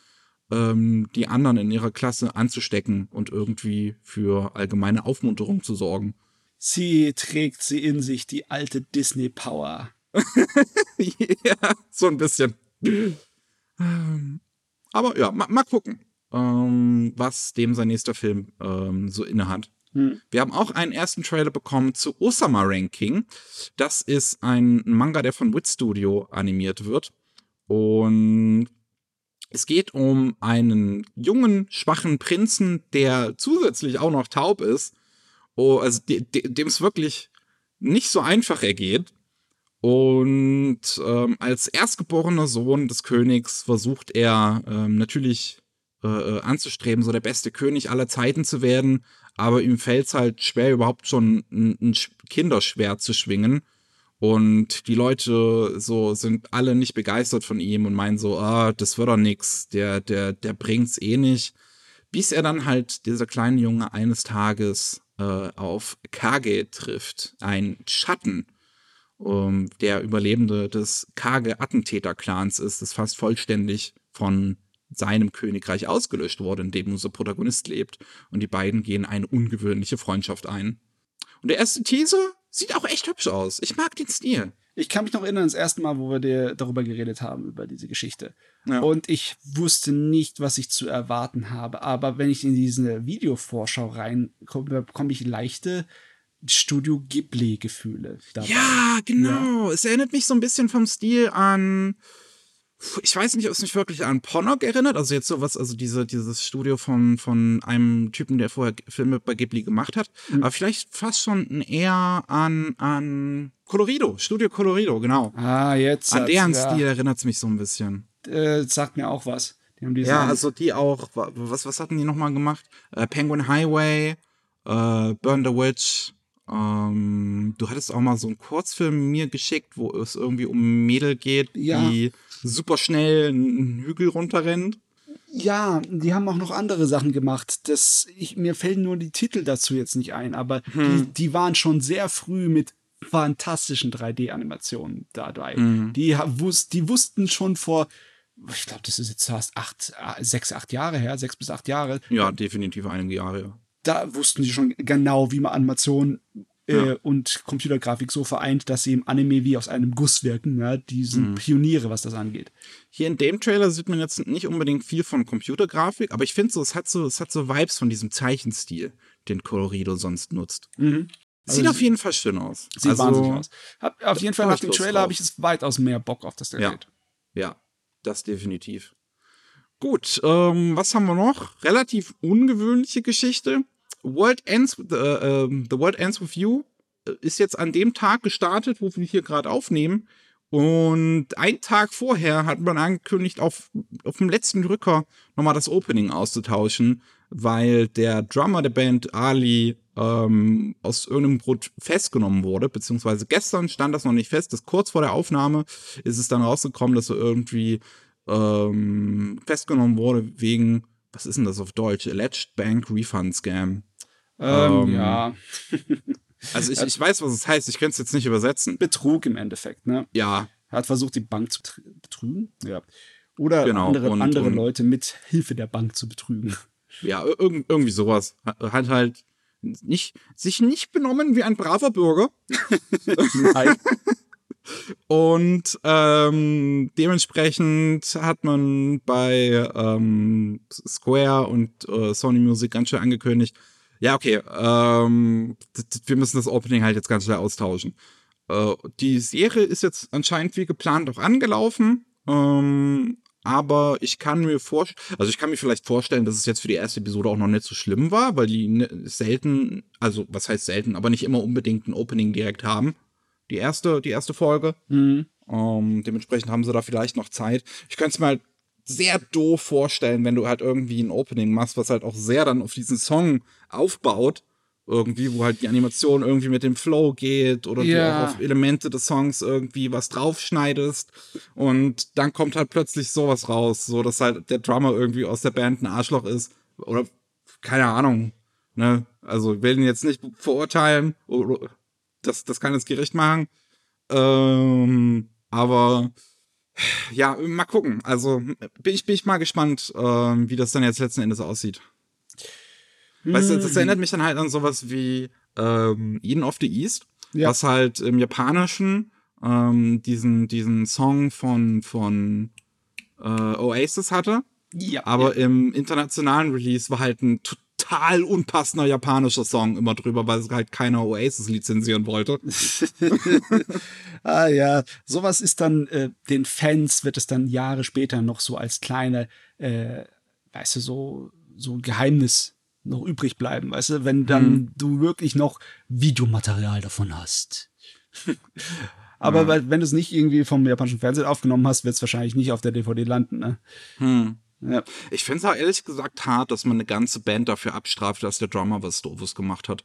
ähm, die anderen in ihrer Klasse anzustecken und irgendwie für allgemeine Aufmunterung zu sorgen. Sie trägt sie in sich, die alte Disney Power. ja, so ein bisschen. Ähm, aber ja, mal, mal gucken ähm, was dem sein nächster Film ähm, so innehat. Hm. Wir haben auch einen ersten Trailer bekommen zu Osama Ranking. Das ist ein Manga, der von Wit Studio animiert wird. Und Es geht um einen jungen, schwachen Prinzen, der zusätzlich auch noch taub ist. Oh, also de, de, dem es wirklich nicht so einfach ergeht. Und ähm, als erstgeborener Sohn des Königs versucht er ähm, natürlich äh, äh anzustreben, so der beste König aller Zeiten zu werden. Aber ihm fällt es halt schwer, überhaupt schon ein, ein Kinderschwert zu schwingen. Und die Leute so sind alle nicht begeistert von ihm und meinen so, ah, das wird doch nix, der, der, der bringt's eh nicht. Bis er dann halt, dieser kleine Junge, eines Tages äh, auf Kage trifft, ein Schatten, um, der Überlebende des Kage-Attentäter-Clans ist, das fast vollständig von seinem Königreich ausgelöscht wurde, in dem unser Protagonist lebt. Und die beiden gehen eine ungewöhnliche Freundschaft ein. Und der erste Teaser sieht auch echt hübsch aus. Ich mag den Stil. Ich kann mich noch erinnern, das erste Mal, wo wir dir darüber geredet haben, über diese Geschichte. Ja. Und ich wusste nicht, was ich zu erwarten habe. Aber wenn ich in diese Videovorschau reinkomme, bekomme ich leichte Studio Ghibli-Gefühle. Ja, genau. Ja. Es erinnert mich so ein bisschen vom Stil an ich weiß nicht, ob es mich wirklich an Ponok erinnert. Also jetzt sowas, also diese, dieses Studio von, von einem Typen, der vorher Filme bei Ghibli gemacht hat. Mhm. Aber vielleicht fast schon eher an, an Colorido, Studio Colorido, genau. Ah, jetzt. An deren ja. Stil erinnert es mich so ein bisschen. Äh, sagt mir auch was. ja, also die auch, was, was hatten die nochmal gemacht? Äh, Penguin Highway, äh, Burn the Witch, ähm, du hattest auch mal so einen Kurzfilm mir geschickt, wo es irgendwie um ein Mädel geht, ja. die super schnell einen Hügel runterrennt. Ja, die haben auch noch andere Sachen gemacht. Das, ich, mir fällen nur die Titel dazu jetzt nicht ein, aber hm. die, die waren schon sehr früh mit fantastischen 3D-Animationen dabei. Mhm. Die, wus die wussten schon vor, ich glaube, das ist jetzt fast acht, sechs, acht Jahre her, sechs bis acht Jahre. Ja, definitiv einige Jahre, ja. Da wussten sie schon genau, wie man Animation äh, ja. und Computergrafik so vereint, dass sie im Anime wie aus einem Guss wirken. Ja? Die sind mhm. Pioniere, was das angeht. Hier in dem Trailer sieht man jetzt nicht unbedingt viel von Computergrafik, aber ich finde so, es hat so, es hat so Vibes von diesem Zeichenstil, den Colorido sonst nutzt. Mhm. Also sieht auf jeden Fall schön aus. Sieht also, wahnsinnig aus. Hab, auf jeden Fall nach dem Trailer habe ich es weitaus mehr Bock auf das Gerät. Ja. ja, das definitiv. Gut, ähm, was haben wir noch? Relativ ungewöhnliche Geschichte. World Ends, uh, uh, The World Ends With You äh, ist jetzt an dem Tag gestartet, wo wir hier gerade aufnehmen. Und einen Tag vorher hat man angekündigt, auf, auf dem letzten Drücker nochmal das Opening auszutauschen, weil der Drummer der Band Ali ähm, aus irgendeinem Grund festgenommen wurde, beziehungsweise gestern stand das noch nicht fest, das kurz vor der Aufnahme ist es dann rausgekommen, dass er irgendwie ähm, festgenommen wurde wegen, was ist denn das auf Deutsch? Alleged Bank Refund Scam. Ähm, ähm, ja. also ich, ich weiß, was es heißt, ich könnte es jetzt nicht übersetzen. Betrug im Endeffekt, ne? Ja. Er hat versucht, die Bank zu betrügen. Ja. Oder genau. andere, und, andere und, Leute mit Hilfe der Bank zu betrügen. Ja, irg irgendwie sowas. Hat halt nicht, sich nicht benommen wie ein braver Bürger. Nein. Und ähm, dementsprechend hat man bei ähm, Square und äh, Sony Music ganz schön angekündigt, ja, okay, ähm, wir müssen das Opening halt jetzt ganz schnell austauschen. Äh, die Serie ist jetzt anscheinend wie geplant auch angelaufen. Ähm, aber ich kann mir vorstellen, also ich kann mir vielleicht vorstellen, dass es jetzt für die erste Episode auch noch nicht so schlimm war, weil die ne, selten, also was heißt selten, aber nicht immer unbedingt ein Opening direkt haben. Die erste, die erste Folge. Mhm. Ähm, dementsprechend haben sie da vielleicht noch Zeit. Ich könnte es mir halt sehr doof vorstellen, wenn du halt irgendwie ein Opening machst, was halt auch sehr dann auf diesen Song aufbaut. Irgendwie, wo halt die Animation irgendwie mit dem Flow geht oder ja. du auch auf Elemente des Songs irgendwie was draufschneidest. Und dann kommt halt plötzlich sowas raus, so dass halt der Drummer irgendwie aus der Band ein Arschloch ist. Oder keine Ahnung. Ne? Also, ich will ihn jetzt nicht verurteilen. Das, das kann das Gericht machen. Ähm, aber ja, mal gucken. Also bin ich, bin ich mal gespannt, äh, wie das dann jetzt letzten Endes aussieht. Hm. Weißt du, das hm. erinnert mich dann halt an sowas wie ähm, Eden of the East, ja. was halt im Japanischen ähm, diesen, diesen Song von, von äh, Oasis hatte. Ja. Aber ja. im internationalen Release war halt ein total unpassender japanischer Song immer drüber, weil es halt keiner Oasis lizenzieren wollte. ah ja, sowas ist dann, äh, den Fans wird es dann Jahre später noch so als kleine, äh, weißt du, so, so ein Geheimnis noch übrig bleiben, weißt du, wenn dann hm. du wirklich noch Videomaterial davon hast. Aber ja. wenn du es nicht irgendwie vom japanischen Fernsehen aufgenommen hast, wird es wahrscheinlich nicht auf der DVD landen, ne? Hm. Ja. Ich finde es auch ehrlich gesagt hart, dass man eine ganze Band dafür abstraft, dass der Drummer was Doofes gemacht hat.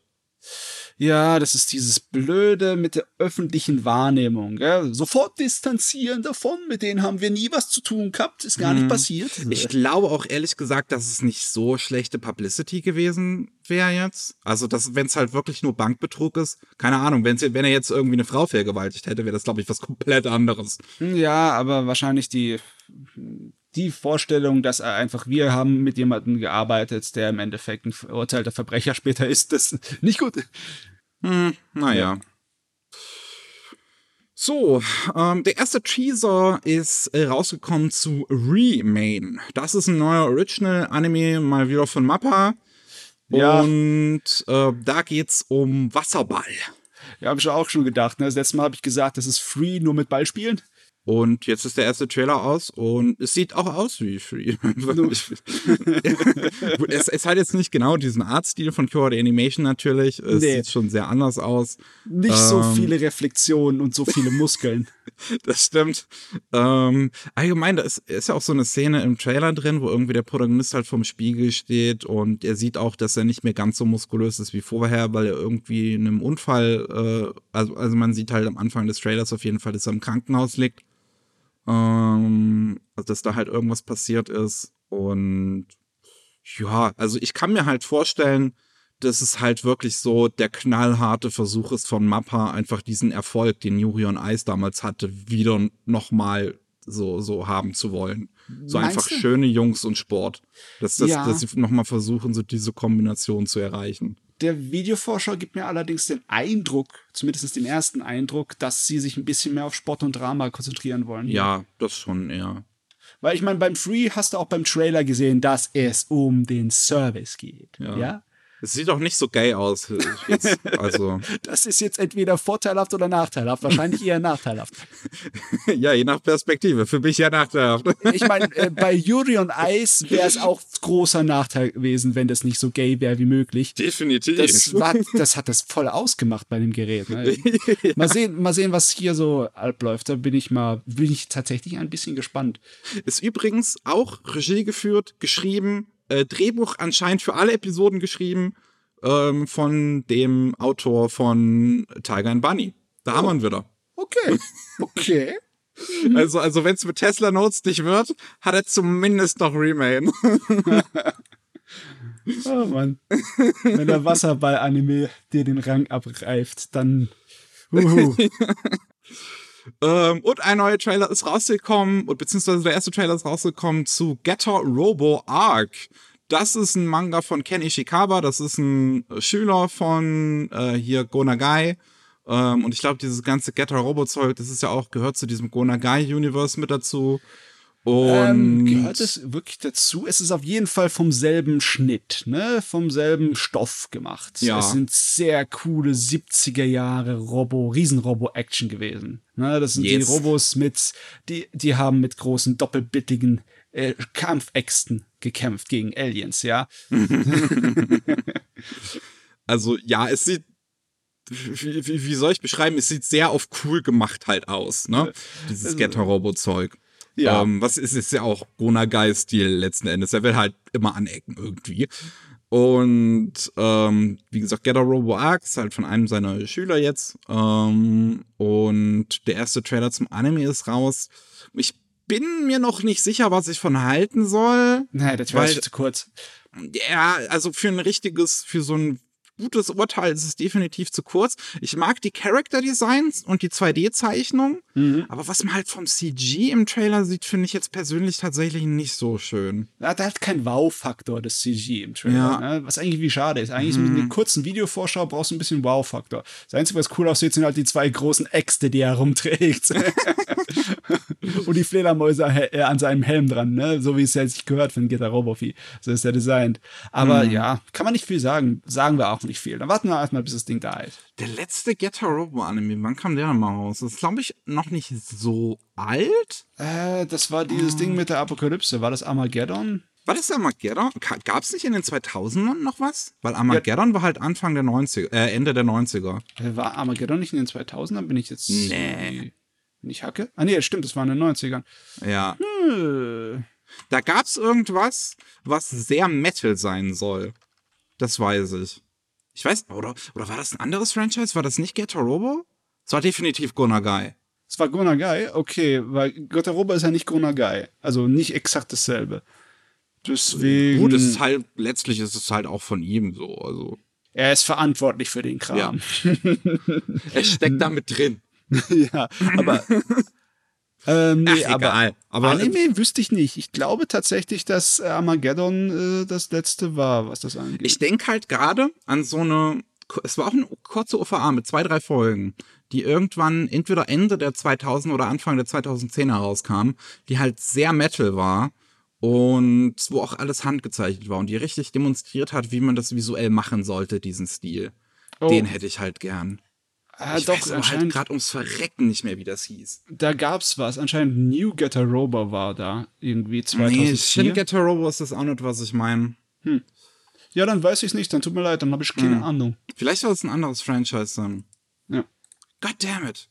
Ja, das ist dieses Blöde mit der öffentlichen Wahrnehmung. Gell? Sofort distanzieren davon, mit denen haben wir nie was zu tun gehabt, ist gar hm. nicht mhm. passiert. Ich glaube auch ehrlich gesagt, dass es nicht so schlechte Publicity gewesen wäre jetzt. Also, wenn es halt wirklich nur Bankbetrug ist, keine Ahnung, wenn's, wenn er jetzt irgendwie eine Frau vergewaltigt hätte, wäre das, glaube ich, was komplett anderes. Ja, aber wahrscheinlich die die Vorstellung, dass er einfach, wir haben mit jemandem gearbeitet, der im Endeffekt ein verurteilter Verbrecher später ist, das ist nicht gut. Hm, naja. Ja. So, ähm, der erste Teaser ist äh, rausgekommen zu Remain. Das ist ein neuer Original-Anime, mal wieder von Mappa. Ja. Und äh, da geht's um Wasserball. Ja, habe ich auch schon gedacht. Ne? Das letzte Mal habe ich gesagt, das ist Free nur mit Ball spielen. Und jetzt ist der erste Trailer aus und es sieht auch aus wie Free. es, es hat jetzt nicht genau diesen Artstil von Kyoto Animation natürlich. Es nee. sieht schon sehr anders aus. Nicht ähm, so viele Reflexionen und so viele Muskeln. das stimmt. Ähm, allgemein, da ist, ist ja auch so eine Szene im Trailer drin, wo irgendwie der Protagonist halt vorm Spiegel steht und er sieht auch, dass er nicht mehr ganz so muskulös ist wie vorher, weil er irgendwie in einem Unfall, äh, also, also man sieht halt am Anfang des Trailers auf jeden Fall, dass er im Krankenhaus liegt ähm, also dass da halt irgendwas passiert ist. Und ja, also ich kann mir halt vorstellen, dass es halt wirklich so der knallharte Versuch ist von Mappa, einfach diesen Erfolg, den Yuri on Ice damals hatte, wieder nochmal so, so haben zu wollen. So Meinst einfach du? schöne Jungs und Sport. Dass, dass, ja. dass sie nochmal versuchen, so diese Kombination zu erreichen. Der Videovorschau gibt mir allerdings den Eindruck, zumindest den ersten Eindruck, dass sie sich ein bisschen mehr auf Sport und Drama konzentrieren wollen. Ja, das schon, ja. Weil ich meine, beim Free hast du auch beim Trailer gesehen, dass es um den Service geht. Ja. ja? Es sieht auch nicht so gay aus. Jetzt, also. Das ist jetzt entweder vorteilhaft oder nachteilhaft. Wahrscheinlich eher nachteilhaft. ja, je nach Perspektive. Für mich ja nachteilhaft. ich meine, äh, bei Yuri und Ice wäre es auch großer Nachteil gewesen, wenn das nicht so gay wäre wie möglich. Definitiv. Das, war, das hat das voll ausgemacht bei dem Gerät. Ne? ja. Mal sehen, mal sehen, was hier so abläuft. Da bin ich mal, bin ich tatsächlich ein bisschen gespannt. Ist übrigens auch Regie geführt, geschrieben, äh, Drehbuch anscheinend für alle Episoden geschrieben ähm, von dem Autor von Tiger and Bunny. Da oh. haben wir ihn wieder. Okay. Okay. also, also wenn es mit Tesla Notes nicht wird, hat er zumindest noch Remain. oh Mann. Wenn der Wasserball-Anime dir den Rang abreift, dann. Uhu. Ähm, und ein neuer Trailer ist rausgekommen, beziehungsweise der erste Trailer ist rausgekommen zu Getter Robo Arc. Das ist ein Manga von Ken Ishikawa, das ist ein Schüler von äh, hier Gonagai. Ähm, und ich glaube, dieses ganze Getter Robo Zeug, das ist ja auch, gehört zu diesem Gonagai Universe mit dazu. Ähm, gehört es wirklich dazu? Es ist auf jeden Fall vom selben Schnitt, ne? Vom selben Stoff gemacht. Ja. Es sind sehr coole 70er Jahre Robo, Riesenrobo-Action gewesen. Ne? Das sind yes. die Robos mit, die, die haben mit großen doppelbittigen äh, Kampfäxten gekämpft gegen Aliens, ja. also ja, es sieht wie, wie, wie, soll ich beschreiben? Es sieht sehr auf cool gemacht halt aus, ne? Dieses also, Getter-Robo-Zeug. Ja. Ähm, was ist, ist ja auch Gonagai-Stil letzten Endes. Er will halt immer anecken irgendwie. Und ähm, wie gesagt, Getter Robo Arc ist halt von einem seiner Schüler jetzt. Ähm, und der erste Trailer zum Anime ist raus. Ich bin mir noch nicht sicher, was ich von halten soll. Nein, Trailer ist zu kurz. Ja, also für ein richtiges, für so ein gutes Urteil, es ist definitiv zu kurz. Ich mag die Character Designs und die 2D-Zeichnung, Mhm. aber was man halt vom CG im Trailer sieht, finde ich jetzt persönlich tatsächlich nicht so schön. Er hat halt keinen Wow-Faktor, das CG im Trailer. Ja. Ne? Was eigentlich wie schade ist. Eigentlich mit einer kurzen Videovorschau brauchst du ein bisschen Wow-Faktor. Das Einzige, was cool aussieht, sind halt die zwei großen Äxte, die er rumträgt. Und die Fledermäuse äh, an seinem Helm dran, ne? So wie es ja sich gehört einen Gitter Robofi. So ist er designt. Aber ja, kann man nicht viel sagen. Sagen wir auch nicht viel. Dann warten wir erstmal, bis das Ding da ist. Der letzte Getter Robo Anime, wann kam der denn mal raus? Das ist, glaube ich, noch nicht so alt. Äh, das war dieses Ding mit der Apokalypse. War das Armageddon? War das Armageddon? Gab es nicht in den 2000ern noch was? Weil Armageddon war halt Anfang der 90er, äh, Ende der 90er. Äh, War Armageddon nicht in den 2000ern? Bin ich jetzt. Nee. Bin ich Hacke? Ah, nee, stimmt, das war in den 90ern. Ja. Äh, Da gab es irgendwas, was sehr Metal sein soll. Das weiß ich. Ich weiß, oder, oder war das ein anderes Franchise? War das nicht Getter Robo? Es war definitiv Gonagai. Es war Gonagai, okay, weil Gotaroba ist ja nicht Gonagai. Also nicht exakt dasselbe. Deswegen. Gut, es ist halt, letztlich ist es halt auch von ihm so. Also, er ist verantwortlich für den Kram. Ja. er steckt da mit drin. Ja, aber. ähm, nee, Ach, aber egal. Aber Anime wüsste ich nicht. Ich glaube tatsächlich, dass Armageddon äh, das letzte war, was das angeht. Ich denke halt gerade an so eine, es war auch eine kurze OVA mit zwei, drei Folgen, die irgendwann entweder Ende der 2000 oder Anfang der 2010er rauskam, die halt sehr Metal war und wo auch alles handgezeichnet war und die richtig demonstriert hat, wie man das visuell machen sollte, diesen Stil. Oh. Den hätte ich halt gern. Ah, Ich doch, weiß aber halt gerade ums Verrecken nicht mehr, wie das hieß. da gab's was. Anscheinend New Getter Robo war da irgendwie 2004. Nee, Shin Getter Robo ist das auch nicht, was ich meine. ja, dann weiß ich nicht. Dann tut mir leid, dann habe ich keine Hm. Ahnung. Vielleicht war es ein anderes Franchise dann. Ja. God damn it.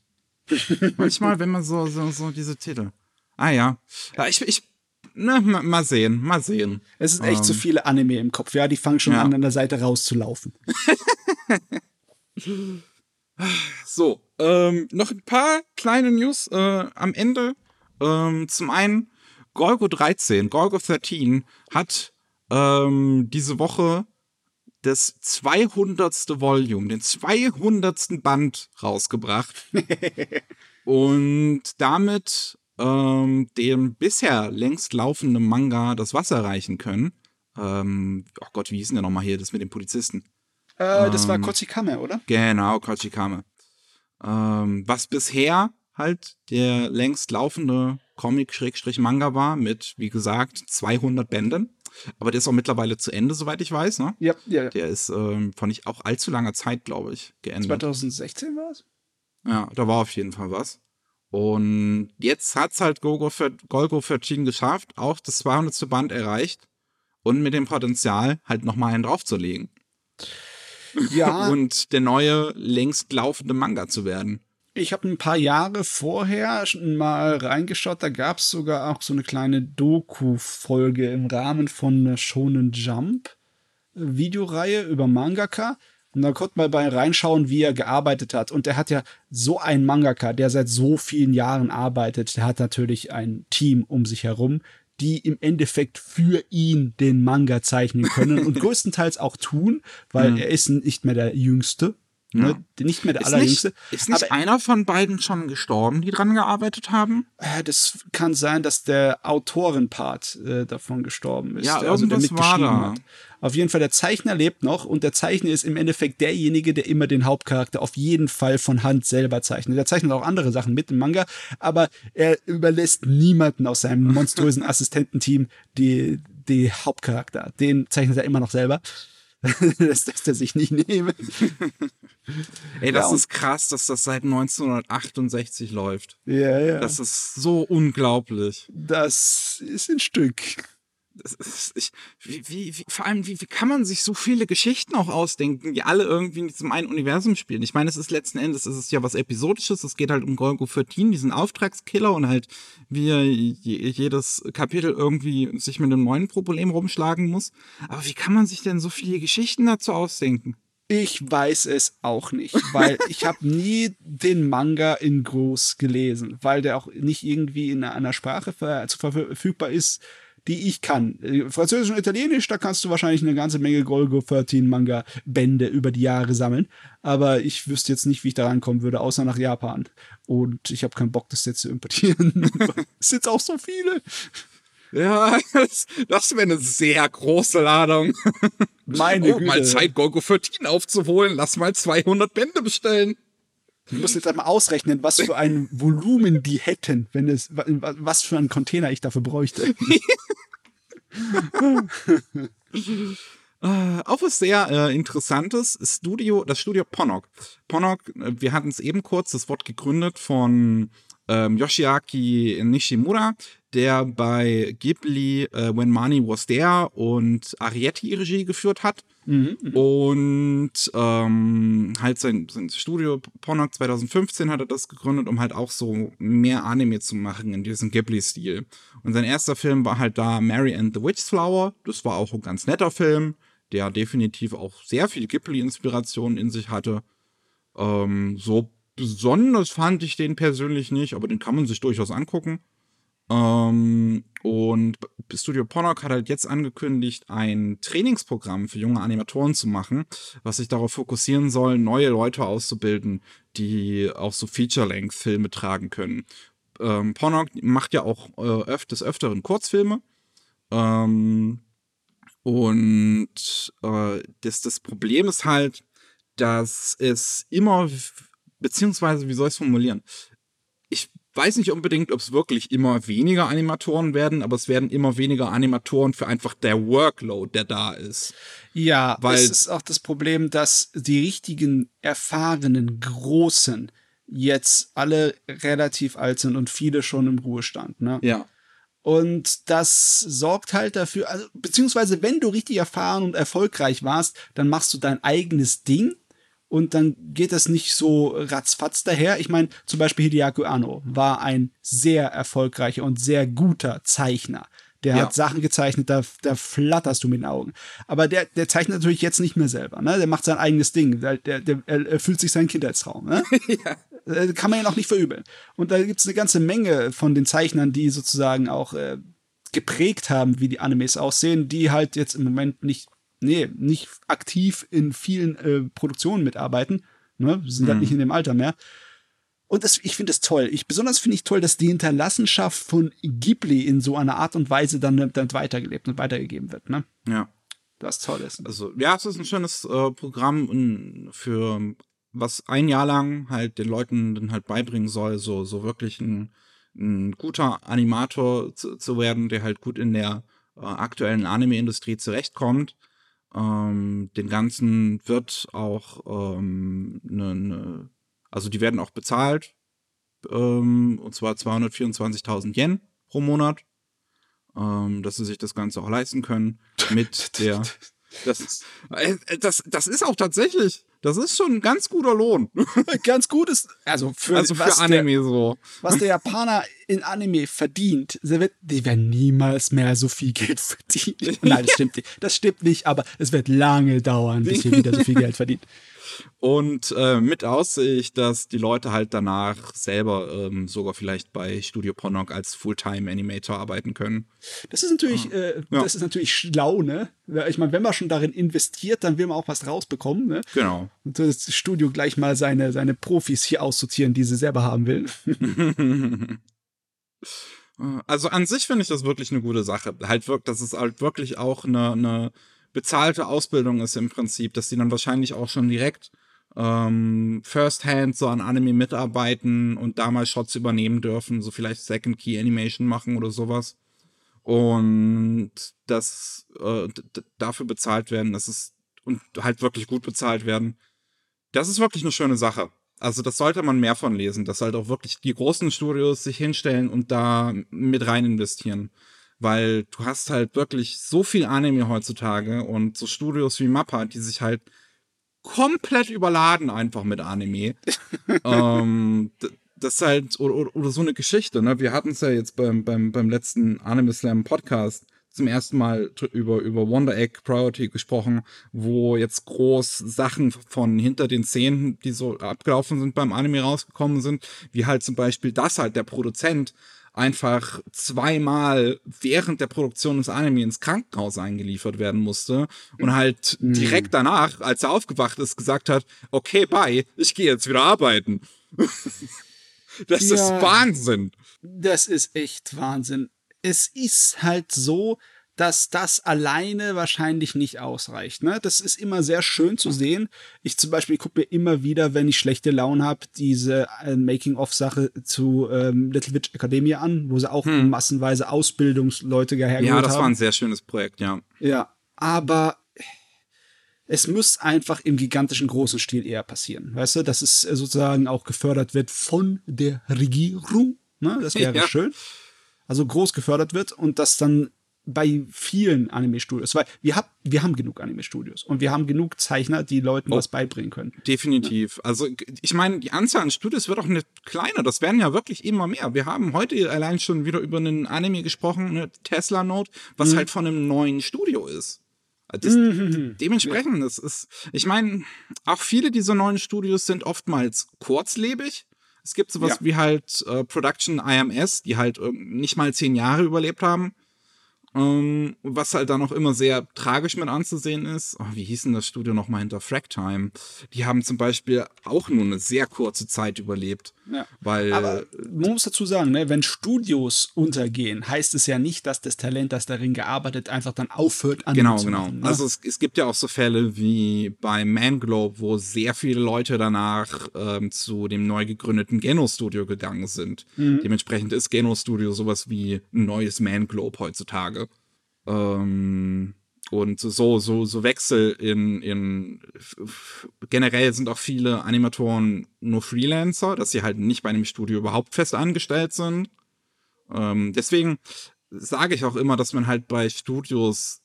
Manchmal, wenn man so, so, so diese Titel. Ah ja. ja ich, ich, na, ma- mal sehen, mal sehen. Es sind echt zu viele Anime im Kopf. Ja, die fangen schon Ähm. Ja. an, an der Seite rauszulaufen. So, ähm, noch ein paar kleine News äh, am Ende. Ähm, zum einen, Golgo 13, Golgo 13 hat ähm, diese Woche das 200. Volume, den 200. Band rausgebracht. und damit ähm, dem bisher längst laufenden Manga das Wasser reichen können. Ähm, oh Gott, wie hieß denn der nochmal hier, das mit dem Polizisten? Äh, das war Ähm. Kochikame, oder? Genau, Kochikame. Ähm, was bisher halt der längst laufende Comic-Manga war mit, wie gesagt, 200 Bänden. Aber der ist auch mittlerweile zu Ende, soweit ich weiß. Ne? Ja, ja. Der ist ähm, von nicht auch allzu langer Zeit, glaube ich, geendet. 2016 war es? Ja, da war auf jeden Fall was. Und jetzt hat's halt Gogo für, Golgo 13 geschafft, auch das 200. Band erreicht und mit dem Potenzial, halt nochmal einen draufzulegen. Ja, Und der neue, längst laufende Manga zu werden. ich habe ein paar Jahre vorher schon mal reingeschaut. Da gab es sogar auch so eine kleine Doku-Folge im Rahmen von einer Shonen Jump Videoreihe über Mangaka. Und da konnte man bei reinschauen, wie er gearbeitet hat. Und er hat ja so einen Mangaka, der seit so vielen Jahren arbeitet. Der hat natürlich ein Team um sich herum, die im Endeffekt für ihn den Manga zeichnen können und größtenteils auch tun, weil er ist nicht mehr der Jüngste. Ne? Nicht mehr der Ist Allerjüngste. nicht, ist nicht aber einer von beiden schon gestorben, die dran gearbeitet haben? äh, das kann sein, dass der Autorenpart äh, davon gestorben ist. Ja, der, also der mitgeschrieben da. hat. Auf jeden Fall, der Zeichner lebt noch und der Zeichner ist im Endeffekt derjenige, der immer den Hauptcharakter auf jeden Fall von Hand selber zeichnet. Der zeichnet auch andere Sachen mit im Manga, aber er überlässt niemanden aus seinem monströsen Assistententeam die, die Hauptcharakter. Den zeichnet er immer noch selber. das lässt er sich nicht nehmen. Ey, das Ja, ist krass, dass das seit 1968 läuft. Ja, ja. Das ist so unglaublich. das ist ein Stück. Ist, ich, wie, wie, wie, vor allem, wie, wie kann man sich so viele Geschichten auch ausdenken, die alle irgendwie in diesem einen Universum spielen? Ich meine, es ist letzten Endes, es ist ja was Episodisches, es geht halt um Golgo 13, diesen Auftragskiller und halt, wie er je, jedes Kapitel irgendwie sich mit einem neuen Problem rumschlagen muss. Aber wie kann man sich denn so viele Geschichten dazu ausdenken? Ich weiß es auch nicht, weil ich habe nie den Manga in groß gelesen, weil der auch nicht irgendwie in einer Sprache verfügbar ist, die ich kann. Äh, Französisch und Italienisch, da kannst du wahrscheinlich eine ganze Menge Golgo 13 Manga Bände über die Jahre sammeln. Aber ich wüsste jetzt nicht, wie ich da rankommen würde, außer nach Japan. Und ich habe keinen Bock, das jetzt zu importieren. es sind auch so viele. Ja, das, das wäre eine sehr große Ladung. Meine oh, mal Zeit, Golgo 13 aufzuholen. Lass mal 200 Bände bestellen. Ich muss jetzt einmal ausrechnen, was für ein Volumen die hätten, wenn es, was für einen Container ich dafür bräuchte. Uh, auch was sehr äh, interessantes Studio, das Studio Ponok. Ponok, äh, wir hatten es eben kurz, das Wort gegründet von ähm, Yoshiaki Nishimura, der bei Ghibli äh, When Money Was There und Arietti Regie geführt hat. Mhm, mhm, und ähm, halt sein, sein Studio Pornock 2015 hat er das gegründet, um halt auch so mehr Anime zu machen in diesem Ghibli-Stil. Und sein erster Film war halt da Mary and the Witch's Flower. Das war auch ein ganz netter Film, der definitiv auch sehr viel Ghibli-Inspiration in sich hatte. Ähm, so besonders fand ich den persönlich nicht, aber den kann man sich durchaus angucken. Ähm, und Studio Ponok hat halt jetzt angekündigt, ein Trainingsprogramm für junge Animatoren zu machen, was sich darauf fokussieren soll, neue Leute auszubilden, die auch so Feature-Length-Filme tragen können. Ähm, Ponok macht ja auch äh, öf des Öfteren Kurzfilme. Ähm, und äh, das, das Problem ist halt, dass es immer, beziehungsweise, wie soll ich es formulieren? Weiß nicht unbedingt, ob es wirklich immer weniger Animatoren werden, aber es werden immer weniger Animatoren für einfach der Workload, der da ist. Ja, weil es ist auch das Problem, dass die richtigen, erfahrenen, großen jetzt alle relativ alt sind und viele schon im Ruhestand. Ne? Ja. Und das sorgt halt dafür, also, beziehungsweise wenn du richtig erfahren und erfolgreich warst, dann machst du dein eigenes Ding und dann geht das nicht so ratzfatz daher. Ich meine, zum Beispiel Hideaki Anno war ein sehr erfolgreicher und sehr guter Zeichner. Der ja. hat Sachen gezeichnet, da, da flatterst du mit den Augen. Aber der, der zeichnet natürlich jetzt nicht mehr selber. Ne? Der macht sein eigenes Ding. Der, der, der erfüllt sich seinen Kindheitstraum. Ne? ja. Äh, kann man ja auch nicht verübeln. Und da gibt es eine ganze Menge von den Zeichnern, die sozusagen auch äh, geprägt haben, wie die Animes aussehen, die halt jetzt im Moment nicht nee, nicht aktiv in vielen äh, Produktionen mitarbeiten. Ne? sind mhm. halt nicht in dem Alter mehr. Und das, ich finde es toll. Ich, besonders finde ich toll, dass die Hinterlassenschaft von Ghibli in so einer Art und Weise dann, dann weitergelebt und weitergegeben wird. Ne? Ja. Das toll ist. Also, ja, es ist ein schönes äh, Programm für was ein Jahr lang halt den Leuten dann halt beibringen soll, so, so wirklich ein, ein guter Animator zu, zu werden, der halt gut in der äh, aktuellen Anime-Industrie zurechtkommt ähm, den ganzen wird auch ähm, ne, ne, also die werden auch bezahlt, ähm, und zwar 224.000 Yen pro Monat, ähm, dass sie sich das Ganze auch leisten können mit der. Das, äh, das, das ist auch tatsächlich das ist schon ein ganz guter Lohn. ganz gut ist, also für, also für Anime der, so. Was der Japaner in Anime verdient, die werden niemals mehr so viel Geld verdienen. Nein, das stimmt nicht. Das stimmt nicht, aber es wird lange dauern, bis ihr wieder so viel Geld verdient. Und äh, mit Aussicht, dass die Leute halt danach selber ähm, sogar vielleicht bei Studio Ponok als Fulltime-Animator arbeiten können. Das ist natürlich, ah. äh, ja. das ist natürlich schlau, ne? Ich meine, wenn man schon darin investiert, dann will man auch was rausbekommen, ne? Genau. Und das Studio gleich mal seine, seine Profis hier aussortieren, die sie selber haben will. also an sich finde ich das wirklich eine gute Sache. Halt wirkt, dass es halt wirklich auch eine, eine bezahlte Ausbildung ist im Prinzip, dass die dann wahrscheinlich auch schon direkt ähm, First-Hand so an Anime mitarbeiten und da mal Shots übernehmen dürfen, so vielleicht Second Key Animation machen oder sowas. Und das äh, dafür bezahlt werden, das ist und halt wirklich gut bezahlt werden. Das ist wirklich eine schöne Sache. Also das sollte man mehr von lesen, dass halt auch wirklich die großen Studios sich hinstellen und da mit rein investieren weil du hast halt wirklich so viel Anime heutzutage und so Studios wie Mappa, die sich halt komplett überladen einfach mit Anime. ähm, das ist halt, oder, oder, so eine Geschichte, ne? Wir hatten es ja jetzt beim, beim, beim letzten Anime Slam Podcast zum ersten Mal über, über Wonder Egg Priority gesprochen, wo jetzt groß Sachen von hinter den Szenen, die so abgelaufen sind beim Anime rausgekommen sind, wie halt zum Beispiel, dass halt der Produzent einfach zweimal während der Produktion des Anime ins Krankenhaus eingeliefert werden musste und halt direkt danach, als er aufgewacht ist, gesagt hat, okay, bye, ich gehe jetzt wieder arbeiten. das Ja. ist Wahnsinn. Das ist echt Wahnsinn. Es ist halt so, dass das alleine wahrscheinlich nicht ausreicht. Ne? Das ist immer sehr schön zu sehen. Ich zum Beispiel gucke mir immer wieder, wenn ich schlechte Laune habe, diese äh, Making-of-Sache zu ähm, Little Witch Academia an, wo sie auch massenweise Ausbildungsleute hergeholt Ja, das haben. war ein sehr schönes Projekt, ja. Ja, aber es muss einfach im gigantischen großen Stil eher passieren. Weißt du, dass es sozusagen auch gefördert wird von der Regierung. Ne? Das wäre Ja. schön. Also groß gefördert wird und das dann bei vielen Anime-Studios, weil wir, hab, wir haben genug Anime-Studios und wir haben genug Zeichner, die Leuten Oh. was beibringen können. Definitiv. Also ich meine, die Anzahl an Studios wird auch nicht kleiner. Das werden ja wirklich immer mehr. Wir haben heute allein schon wieder über einen Anime gesprochen, eine Tesla Note, was halt von einem neuen Studio ist. Das, Dementsprechend, das ist, ich meine, auch viele dieser neuen Studios sind oftmals kurzlebig. Es gibt sowas Ja. wie halt äh, Production IMS, die halt ähm, nicht mal zehn Jahre überlebt haben. Ähm, was halt dann auch immer sehr tragisch mit anzusehen ist. Oh, wie hieß denn das Studio nochmal hinter Fracktime? Die haben zum Beispiel auch nur eine sehr kurze Zeit überlebt. Ja. Weil Aber man muss dazu sagen, ne, wenn Studios untergehen, heißt es ja nicht, dass das Talent, das darin gearbeitet, einfach dann aufhört, Anime Genau, genau. machen, ne? Also es, es gibt ja auch so Fälle wie bei Manglobe, wo sehr viele Leute danach ähm, zu dem neu gegründeten Geno-Studio gegangen sind. Mhm. Dementsprechend ist Geno-Studio sowas wie ein neues Manglobe heutzutage. Ähm, und so, so, so Wechsel in, in generell sind auch viele Animatoren nur Freelancer, dass sie halt nicht bei einem Studio überhaupt fest angestellt sind. Ähm, deswegen sage ich auch immer, dass man halt bei Studios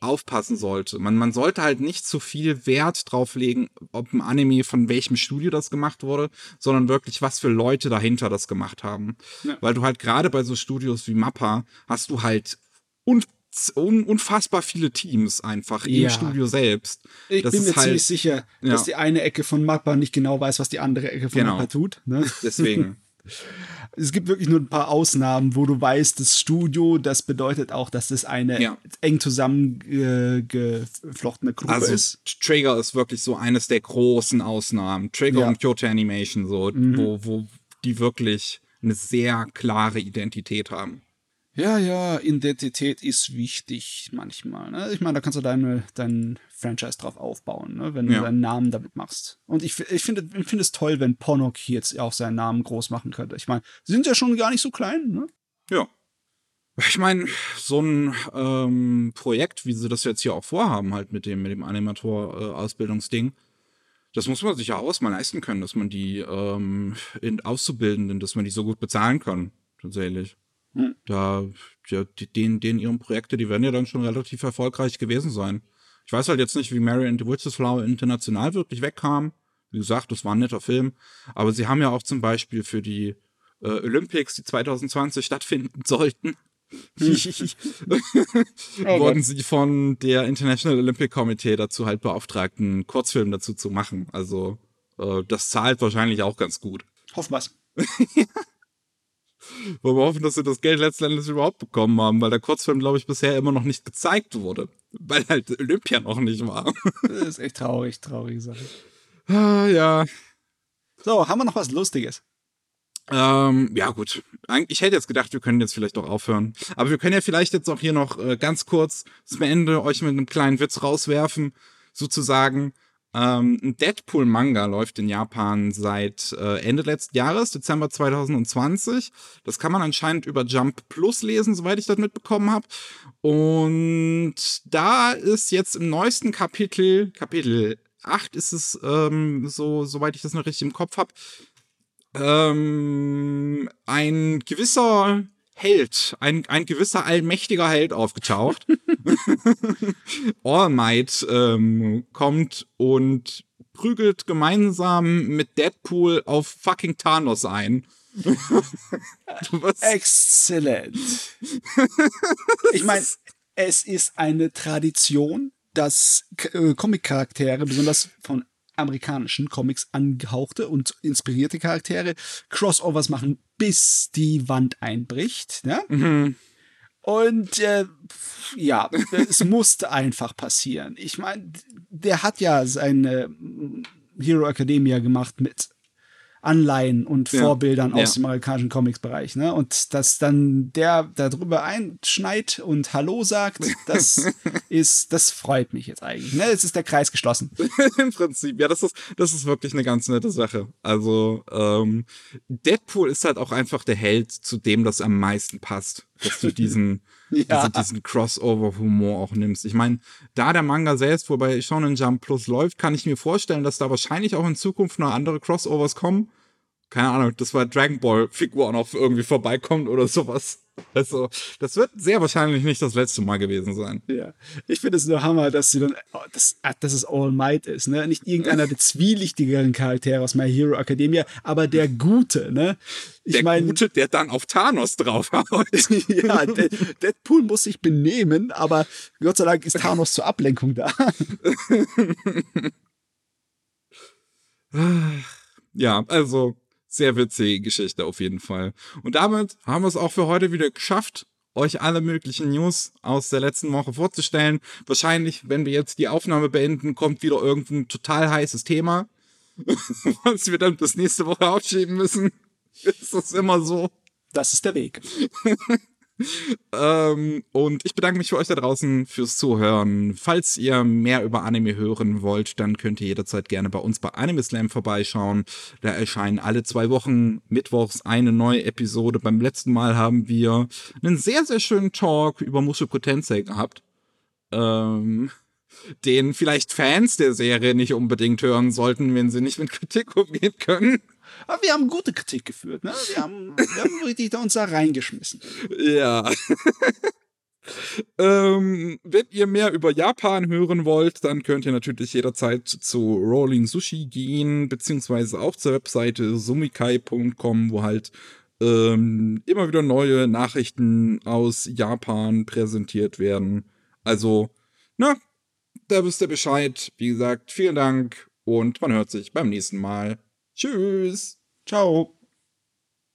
aufpassen sollte. Man, man sollte halt nicht zu viel Wert drauf legen, ob ein Anime von welchem Studio das gemacht wurde, sondern wirklich, was für Leute dahinter das gemacht haben. Ja. Weil du halt gerade bei so Studios wie Mappa hast du halt un un unfassbar viele Teams einfach Ja. im Studio selbst. Ich das bin mir halt- ziemlich sicher, Ja. dass die eine Ecke von Mappa nicht genau weiß, was die andere Ecke von Genau. Mappa tut. Ne? Deswegen. Es gibt wirklich nur ein paar Ausnahmen, wo du weißt, das Studio, das bedeutet auch, dass das eine Ja. eng zusammengeflochtene Gruppe Also ist. Trigger ist wirklich so eines der großen Ausnahmen. Trigger Ja. Mhm. und Kyoto Animation, so, wo, wo die wirklich eine sehr klare Identität haben. Ja, ja, Identität ist wichtig manchmal. Ne? Ich meine, da kannst du deine, dein Franchise drauf aufbauen, ne? wenn du Ja. deinen Namen damit machst. Und ich, ich finde ich finde es toll, wenn Ponok jetzt auch seinen Namen groß machen könnte. Ich meine, sie sind ja schon gar nicht so klein. Ne? Ja. Ich meine, so ein ähm, Projekt, wie sie das jetzt hier auch vorhaben, halt mit dem, mit dem Animator-Ausbildungsding, das muss man sich ja auch mal leisten können, dass man die ähm, in Auszubildenden, dass man die so gut bezahlen kann, tatsächlich. Hm. Da, ja, die, den, den ihren Projekte, die werden ja dann schon relativ erfolgreich gewesen sein. Ich weiß halt jetzt nicht, wie Mary and the Witch's Flower international wirklich wegkam. Wie gesagt, das war ein netter Film. Aber sie haben ja auch zum Beispiel für die äh, Olympics, die 2020 stattfinden sollten, wurden sie von der International Olympic Committee dazu halt beauftragt, einen Kurzfilm dazu zu machen. Also äh, das zahlt wahrscheinlich auch ganz gut. Hoffen wir's. Wollen wir hoffen, dass sie das Geld letztendlich überhaupt bekommen haben, weil der Kurzfilm, glaube ich, bisher immer noch nicht gezeigt wurde. Weil halt Olympia noch nicht war. Das ist echt traurig, traurige Sache. ah, ja. So, haben wir noch was Lustiges? Ähm, ja, gut. Ich hätte jetzt gedacht, wir können jetzt vielleicht doch aufhören. Aber wir können ja vielleicht jetzt auch hier noch äh, ganz kurz zum Ende euch mit einem kleinen Witz rauswerfen, sozusagen. Ähm, ein Deadpool-Manga läuft in Japan seit äh, Ende letzten Jahres, Dezember 2020. Das kann man anscheinend über Jump Plus lesen, soweit ich das mitbekommen habe. Und da ist jetzt im neuesten Kapitel, Kapitel 8 ist es, ähm, so, soweit ich das noch richtig im Kopf habe, ähm, ein gewisser Held, ein, ein gewisser allmächtiger Held aufgetaucht. All Might ähm, kommt und prügelt gemeinsam mit Deadpool auf fucking Thanos ein. Exzellent. ich meine, Es ist eine Tradition, dass äh, Comic-Charaktere, besonders von amerikanischen Comics angehauchte und inspirierte Charaktere, Crossovers machen, bis die Wand einbricht. Ne? Mhm. Und äh, ja, es musste einfach passieren. Ich meine, der hat ja seine Hero Academia gemacht mit Anleihen und Ja. Vorbildern aus Ja. dem amerikanischen Comics-Bereich. Ne? Und dass dann der darüber einschneit und Hallo sagt, das ist, das freut mich jetzt eigentlich. Ne? Jetzt ist der Kreis geschlossen. Im Prinzip, ja, das ist, das ist wirklich eine ganz nette Sache. Also, ähm, Deadpool ist halt auch einfach der Held, zu dem das am meisten passt. Dass du diesen, Ja. diese, diesen Crossover-Humor auch nimmst. Ich meine, da der Manga selbst, wobei Shonen Jump Plus läuft, kann ich mir vorstellen, dass da wahrscheinlich auch in Zukunft noch andere Crossovers kommen. Keine Ahnung, dass bei Dragon Ball Figur noch irgendwie vorbeikommt oder sowas. Also, das wird sehr wahrscheinlich nicht das letzte Mal gewesen sein. Ja, ich finde es nur Hammer, dass sie dann, oh, das, ah, dass es All Might ist, ne? Nicht irgendeiner der zwielichtigeren Charaktere aus My Hero Academia, aber der Gute, ne? Ich Der meine, Gute, der dann auf Thanos draufhaut. ja, De- Deadpool muss sich benehmen, aber Gott sei Dank ist Thanos zur Ablenkung da. Ja, also sehr witzige Geschichte auf jeden Fall. Und damit haben wir es auch für heute wieder geschafft, euch alle möglichen News aus der letzten Woche vorzustellen. Wahrscheinlich, wenn wir jetzt die Aufnahme beenden, kommt wieder irgendein total heißes Thema, was wir dann bis nächste Woche aufschieben müssen. Ist das immer so? Das ist der Weg. Ähm, und ich bedanke mich für euch da draußen fürs Zuhören. Falls ihr mehr über Anime hören wollt, dann könnt ihr jederzeit gerne bei uns bei Anime Slam vorbeischauen. Da erscheinen alle zwei Wochen mittwochs eine neue Episode. Beim letzten Mal haben wir einen sehr, sehr schönen Talk über Mushoku Tensei gehabt. Ähm, den vielleicht Fans der Serie nicht unbedingt hören sollten, wenn sie nicht mit Kritik umgehen können. Aber wir haben gute Kritik geführt, ne? Wir haben, wir haben richtig da uns da reingeschmissen. Ja. ähm, wenn ihr mehr über Japan hören wollt, dann könnt ihr natürlich jederzeit zu Rolling Sushi gehen, beziehungsweise auch zur Webseite sumikai.com, wo halt ähm, immer wieder neue Nachrichten aus Japan präsentiert werden. Also, na, da wisst ihr Bescheid. Wie gesagt, vielen Dank und man hört sich beim nächsten Mal. Tschüss. Ciao.